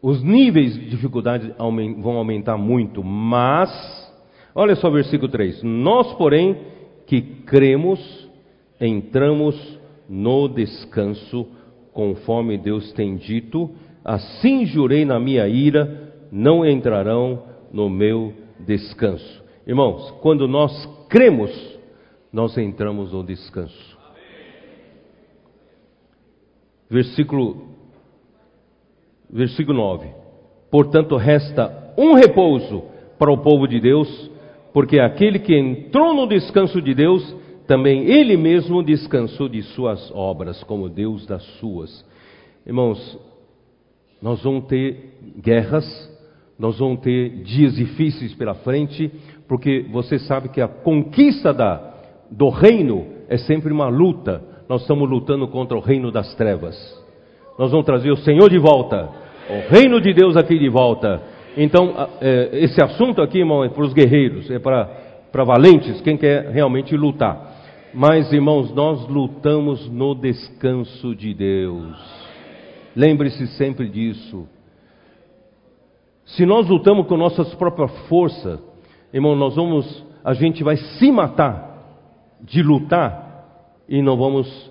Os níveis de dificuldade vão aumentar muito, mas, olha só o versículo 3: Nós, porém, que cremos, entramos no descanso, conforme Deus tem dito: assim jurei na minha ira, não entrarão no meu descanso. Irmãos, quando nós cremos, nós entramos no descanso. Versículo, versículo 9: Portanto, resta um repouso para o povo de Deus porque aquele que entrou no descanso de Deus, também ele mesmo descansou de suas obras, como Deus das suas. Irmãos, nós vamos ter guerras, nós vamos ter dias difíceis pela frente, porque você sabe que a conquista da, do reino é sempre uma luta. Nós estamos lutando contra o reino das trevas. Nós vamos trazer o Senhor de volta, o reino de Deus aqui de volta. Então, é, esse assunto aqui, irmão, é para os guerreiros, é para, para valentes, quem quer realmente lutar. Mas, irmãos, nós lutamos no descanso de Deus. Lembre-se sempre disso. Se nós lutamos com nossas próprias forças, irmão, nós vamos, a gente vai se matar de lutar e não vamos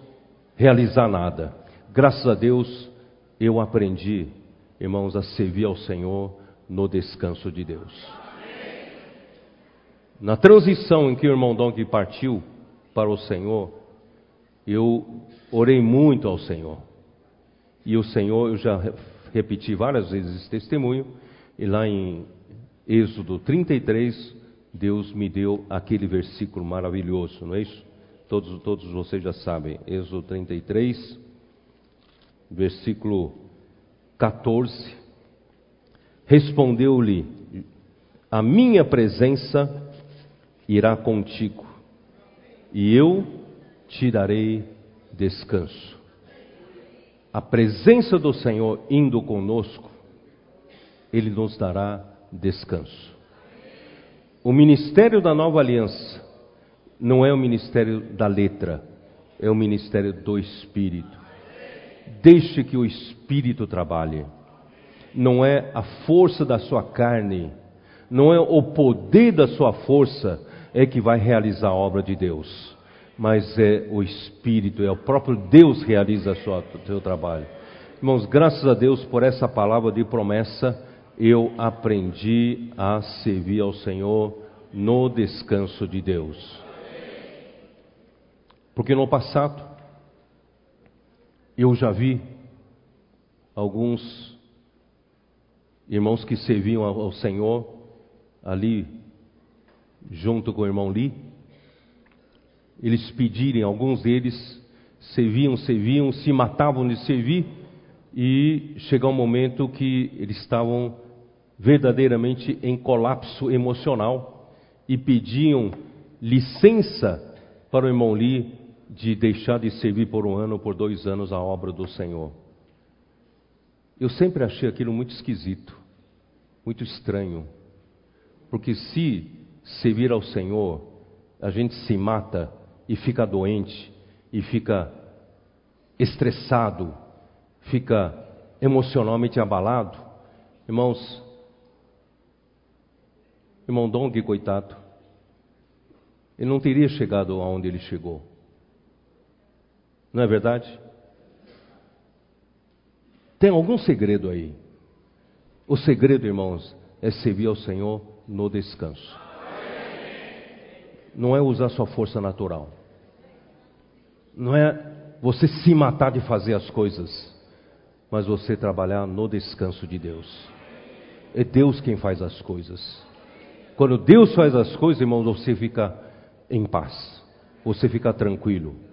realizar nada. Graças a Deus, eu aprendi, irmãos, a servir ao Senhor no descanso de Deus. Na transição em que o irmão Dong partiu para o Senhor, eu orei muito ao Senhor. E o Senhor, eu já repeti várias vezes esse testemunho, e lá em Êxodo 33, Deus me deu aquele versículo maravilhoso, não é isso? Todos, todos vocês já sabem, Êxodo 33, versículo 14. Respondeu-lhe: A minha presença irá contigo, e eu te darei descanso. A presença do Senhor indo conosco, Ele nos dará descanso. O ministério da nova aliança não é o ministério da letra, é o ministério do Espírito. Deixe que o Espírito trabalhe. Não é a força da sua carne, não é o poder da sua força é que vai realizar a obra de Deus, mas é o Espírito, é o próprio Deus que realiza o seu trabalho. Irmãos, graças a Deus por essa palavra de promessa eu aprendi a servir ao Senhor no descanso de Deus. Porque no passado, eu já vi alguns irmãos que serviam ao Senhor ali, junto com o irmão Li, eles pedirem, alguns deles serviam, serviam, se matavam de servir, e chegou um momento que eles estavam verdadeiramente em colapso emocional e pediam licença para o irmão Li de deixar de servir por um ano ou por dois anos a obra do Senhor. Eu sempre achei aquilo muito esquisito, muito estranho, porque se servir ao Senhor, a gente se mata e fica doente e fica estressado, fica emocionalmente abalado. Irmãos, Irmão Dong, coitado, ele não teria chegado aonde ele chegou. Não é verdade? Tem algum segredo aí. O segredo, irmãos, é servir ao Senhor no descanso. Não é usar sua força natural. Não é você se matar de fazer as coisas, mas você trabalhar no descanso de Deus. É Deus quem faz as coisas. Quando Deus faz as coisas, irmãos, você fica em paz, você fica tranquilo,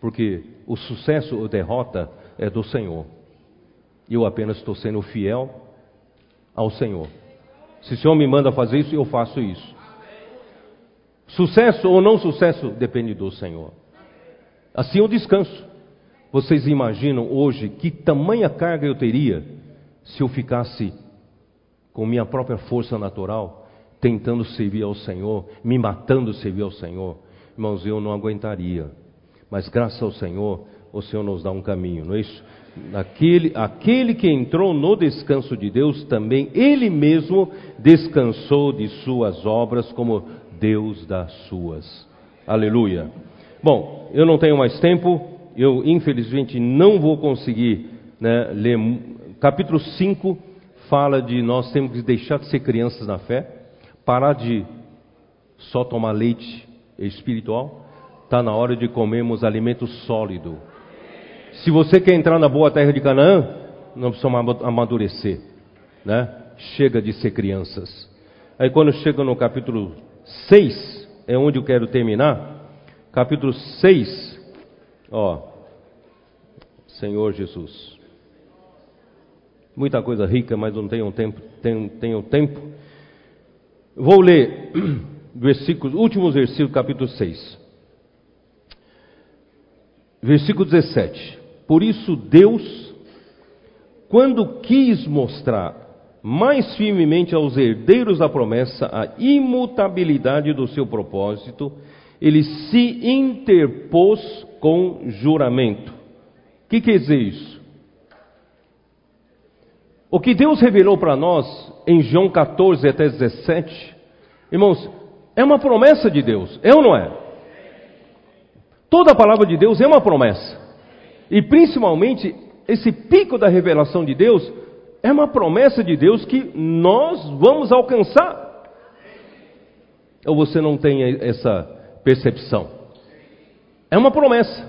porque o sucesso ou derrota é do Senhor. Eu apenas estou sendo fiel ao Senhor. Se o Senhor me manda fazer isso, eu faço isso. Sucesso ou não sucesso depende do Senhor. Assim eu descanso. Vocês imaginam hoje que tamanha carga eu teria se eu ficasse com minha própria força natural tentando servir ao Senhor, me matando servir ao Senhor, irmãos, eu não aguentaria. Mas graças ao Senhor, o Senhor nos dá um caminho, não é isso? Aquele, aquele que entrou no descanso de Deus também, ele mesmo descansou de suas obras como Deus das suas. Aleluia. Bom, eu não tenho mais tempo, eu infelizmente não vou conseguir né, ler. Capítulo 5 fala de nós temos que deixar de ser crianças na fé parar de só tomar leite espiritual, está na hora de comermos alimento sólido. Se você quer entrar na boa terra de Canaã, não precisa amadurecer, né? Chega de ser crianças. Aí quando chega no capítulo 6, é onde eu quero terminar. Capítulo 6, ó, Senhor Jesus. Muita coisa rica, mas não tenho tempo, tenho, tenho tempo. Vou ler versículos, últimos versículos, capítulo 6. Versículo 17. Por isso Deus, quando quis mostrar mais firmemente aos herdeiros da promessa a imutabilidade do seu propósito, ele se interpôs com juramento. O que quer dizer isso? O que Deus revelou para nós em João 14 até 17, irmãos, é uma promessa de Deus, é ou não é? Toda a palavra de Deus é uma promessa. E principalmente, esse pico da revelação de Deus é uma promessa de Deus que nós vamos alcançar. Ou você não tem essa percepção? É uma promessa.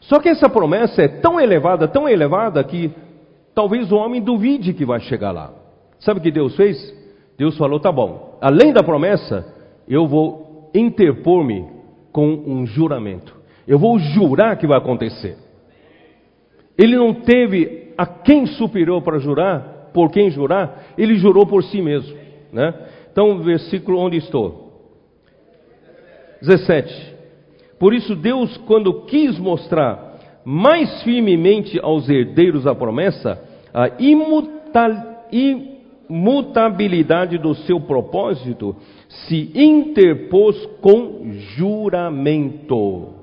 Só que essa promessa é tão elevada, tão elevada, que talvez o homem duvide que vai chegar lá. Sabe o que Deus fez? Deus falou: tá bom, além da promessa, eu vou interpor-me com um juramento. Eu vou jurar que vai acontecer. Ele não teve a quem superior para jurar, por quem jurar, ele jurou por si mesmo. Né? Então, versículo onde estou. 17. Por isso, Deus, quando quis mostrar mais firmemente aos herdeiros a promessa, a imutabilidade do seu propósito, se interpôs com juramento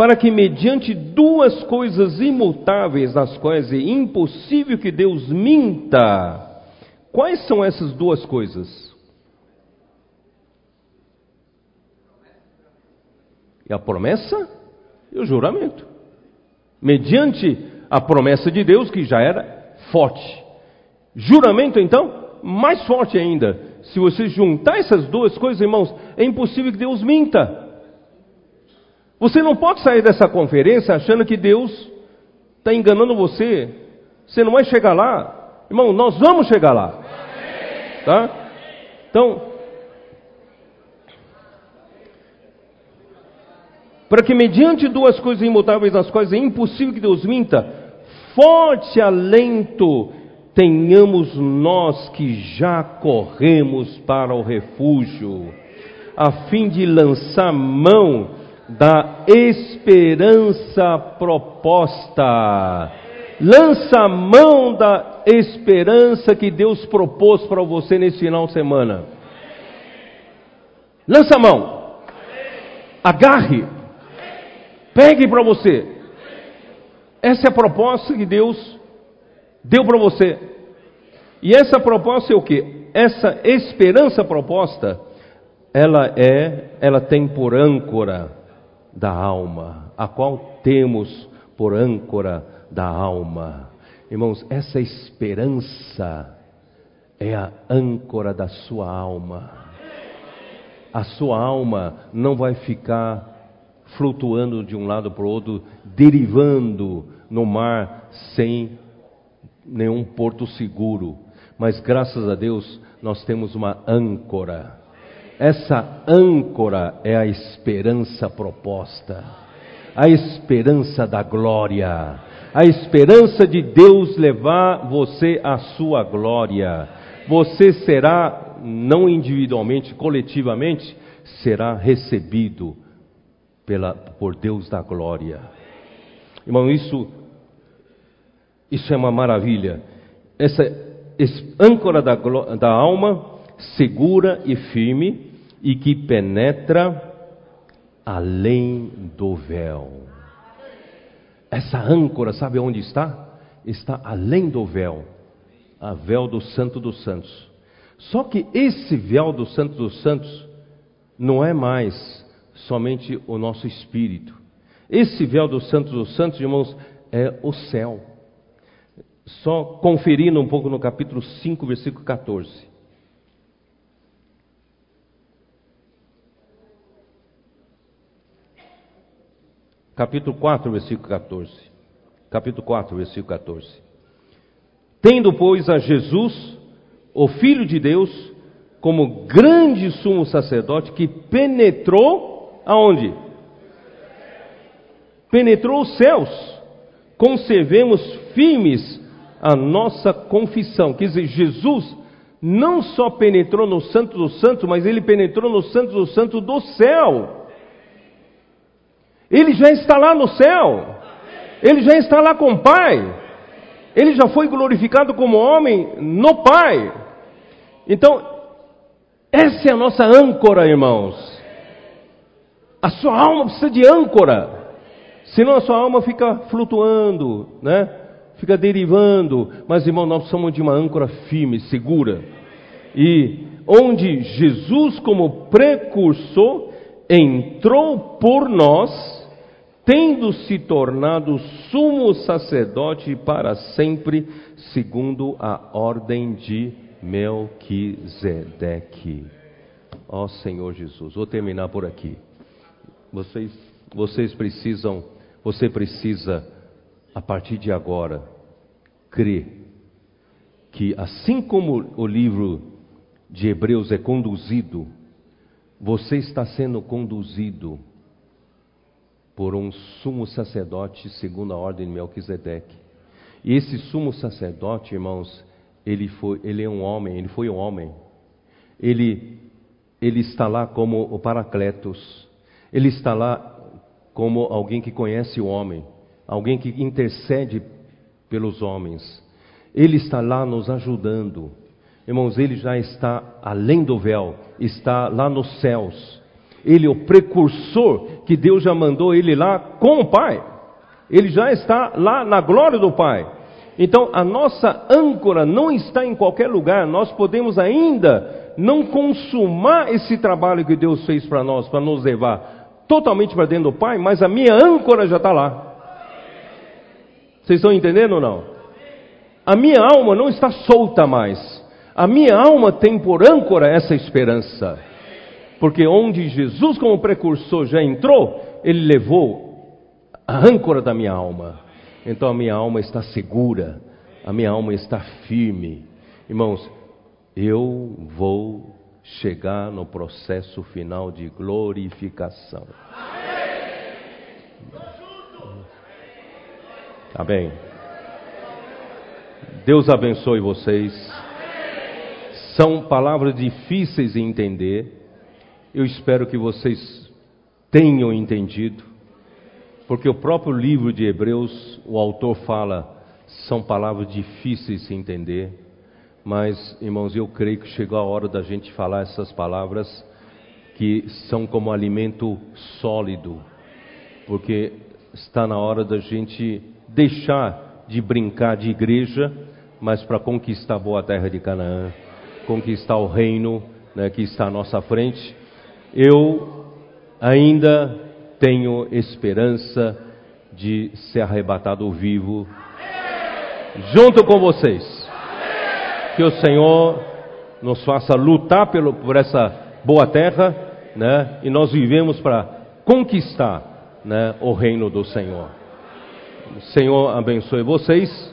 para que, mediante duas coisas imutáveis, nas quais é impossível que Deus minta, quais são essas duas coisas? E a promessa e o juramento. Mediante a promessa de Deus, que já era forte. Juramento, então, mais forte ainda. Se você juntar essas duas coisas, irmãos, é impossível que Deus minta. Você não pode sair dessa conferência achando que Deus está enganando você. Você não vai chegar lá. Irmão, nós vamos chegar lá. Tá? Então, para que mediante duas coisas imutáveis nas quais é impossível que Deus minta, forte alento tenhamos nós que já corremos para o refúgio, a fim de lançar mão da esperança proposta. Lança a mão da esperança que Deus propôs para você nesse final de semana. Lança a mão. Agarre. Pegue para você. Essa é a proposta que Deus deu para você. E essa proposta é o que? Essa esperança proposta, ela é, ela tem por âncora da alma, a qual temos por âncora da alma. Irmãos, essa esperança é a âncora da sua alma. A sua alma não vai ficar flutuando de um lado para o outro, derivando no mar sem nenhum porto seguro. Mas graças a Deus nós temos uma âncora essa âncora é a esperança proposta, a esperança da glória, a esperança de Deus levar você à sua glória. Você será, não individualmente, coletivamente, será recebido pela, por Deus da glória. Irmão, isso, isso é uma maravilha. Essa âncora da, da alma, segura e firme, e que penetra além do véu. Essa âncora, sabe onde está? Está além do véu, a véu do Santo dos Santos. Só que esse véu do Santo dos Santos não é mais somente o nosso espírito. Esse véu do Santo dos Santos, irmãos, é o céu. Só conferindo um pouco no capítulo 5, versículo 14. capítulo 4, versículo 14. Capítulo 4, versículo 14. Tendo, pois, a Jesus, o Filho de Deus, como grande sumo sacerdote que penetrou aonde? Penetrou os céus. Conservemos firmes a nossa confissão. Quer dizer, Jesus não só penetrou no Santo do Santo, mas ele penetrou no Santo do Santo do céu. Ele já está lá no céu. Ele já está lá com o Pai. Ele já foi glorificado como homem no Pai. Então, essa é a nossa âncora, irmãos. A sua alma precisa de âncora. Senão a sua alma fica flutuando, né? Fica derivando. Mas, irmão, nós precisamos de uma âncora firme, segura. E onde Jesus, como precursor, entrou por nós, tendo se tornado sumo sacerdote para sempre, segundo a ordem de Melquisedeque. Ó Senhor Jesus, vou terminar por aqui. Vocês, vocês precisam, você precisa, a partir de agora, crer que assim como o livro de Hebreus é conduzido, você está sendo conduzido por um sumo sacerdote segundo a ordem de Melquisedeque. E esse sumo sacerdote, irmãos, ele foi, ele é um homem, ele foi um homem. Ele ele está lá como o Paracletos. Ele está lá como alguém que conhece o homem, alguém que intercede pelos homens. Ele está lá nos ajudando. Irmãos, ele já está além do véu, está lá nos céus. Ele é o precursor que Deus já mandou ele lá com o Pai. Ele já está lá na glória do Pai. Então, a nossa âncora não está em qualquer lugar, nós podemos ainda não consumar esse trabalho que Deus fez para nós, para nos levar totalmente para dentro do Pai, mas a minha âncora já está lá. Vocês estão entendendo ou não? A minha alma não está solta mais. A minha alma tem por âncora essa esperança. Porque onde Jesus, como precursor, já entrou, ele levou a âncora da minha alma. Então a minha alma está segura, a minha alma está firme. Irmãos, eu vou chegar no processo final de glorificação. Amém. Deus abençoe vocês. São palavras difíceis de entender. Eu espero que vocês tenham entendido. Porque o próprio livro de Hebreus, o autor fala, são palavras difíceis de entender, mas, irmãos, eu creio que chegou a hora da gente falar essas palavras que são como alimento sólido, porque está na hora da gente deixar de brincar de igreja, mas para conquistar a boa terra de Canaã, conquistar o reino né, que está à nossa frente. Eu ainda tenho esperança de ser arrebatado vivo junto com vocês. Que o Senhor nos faça lutar pelo, por essa boa terra, né? E nós vivemos para conquistar, né, o reino do Senhor. Senhor abençoe vocês.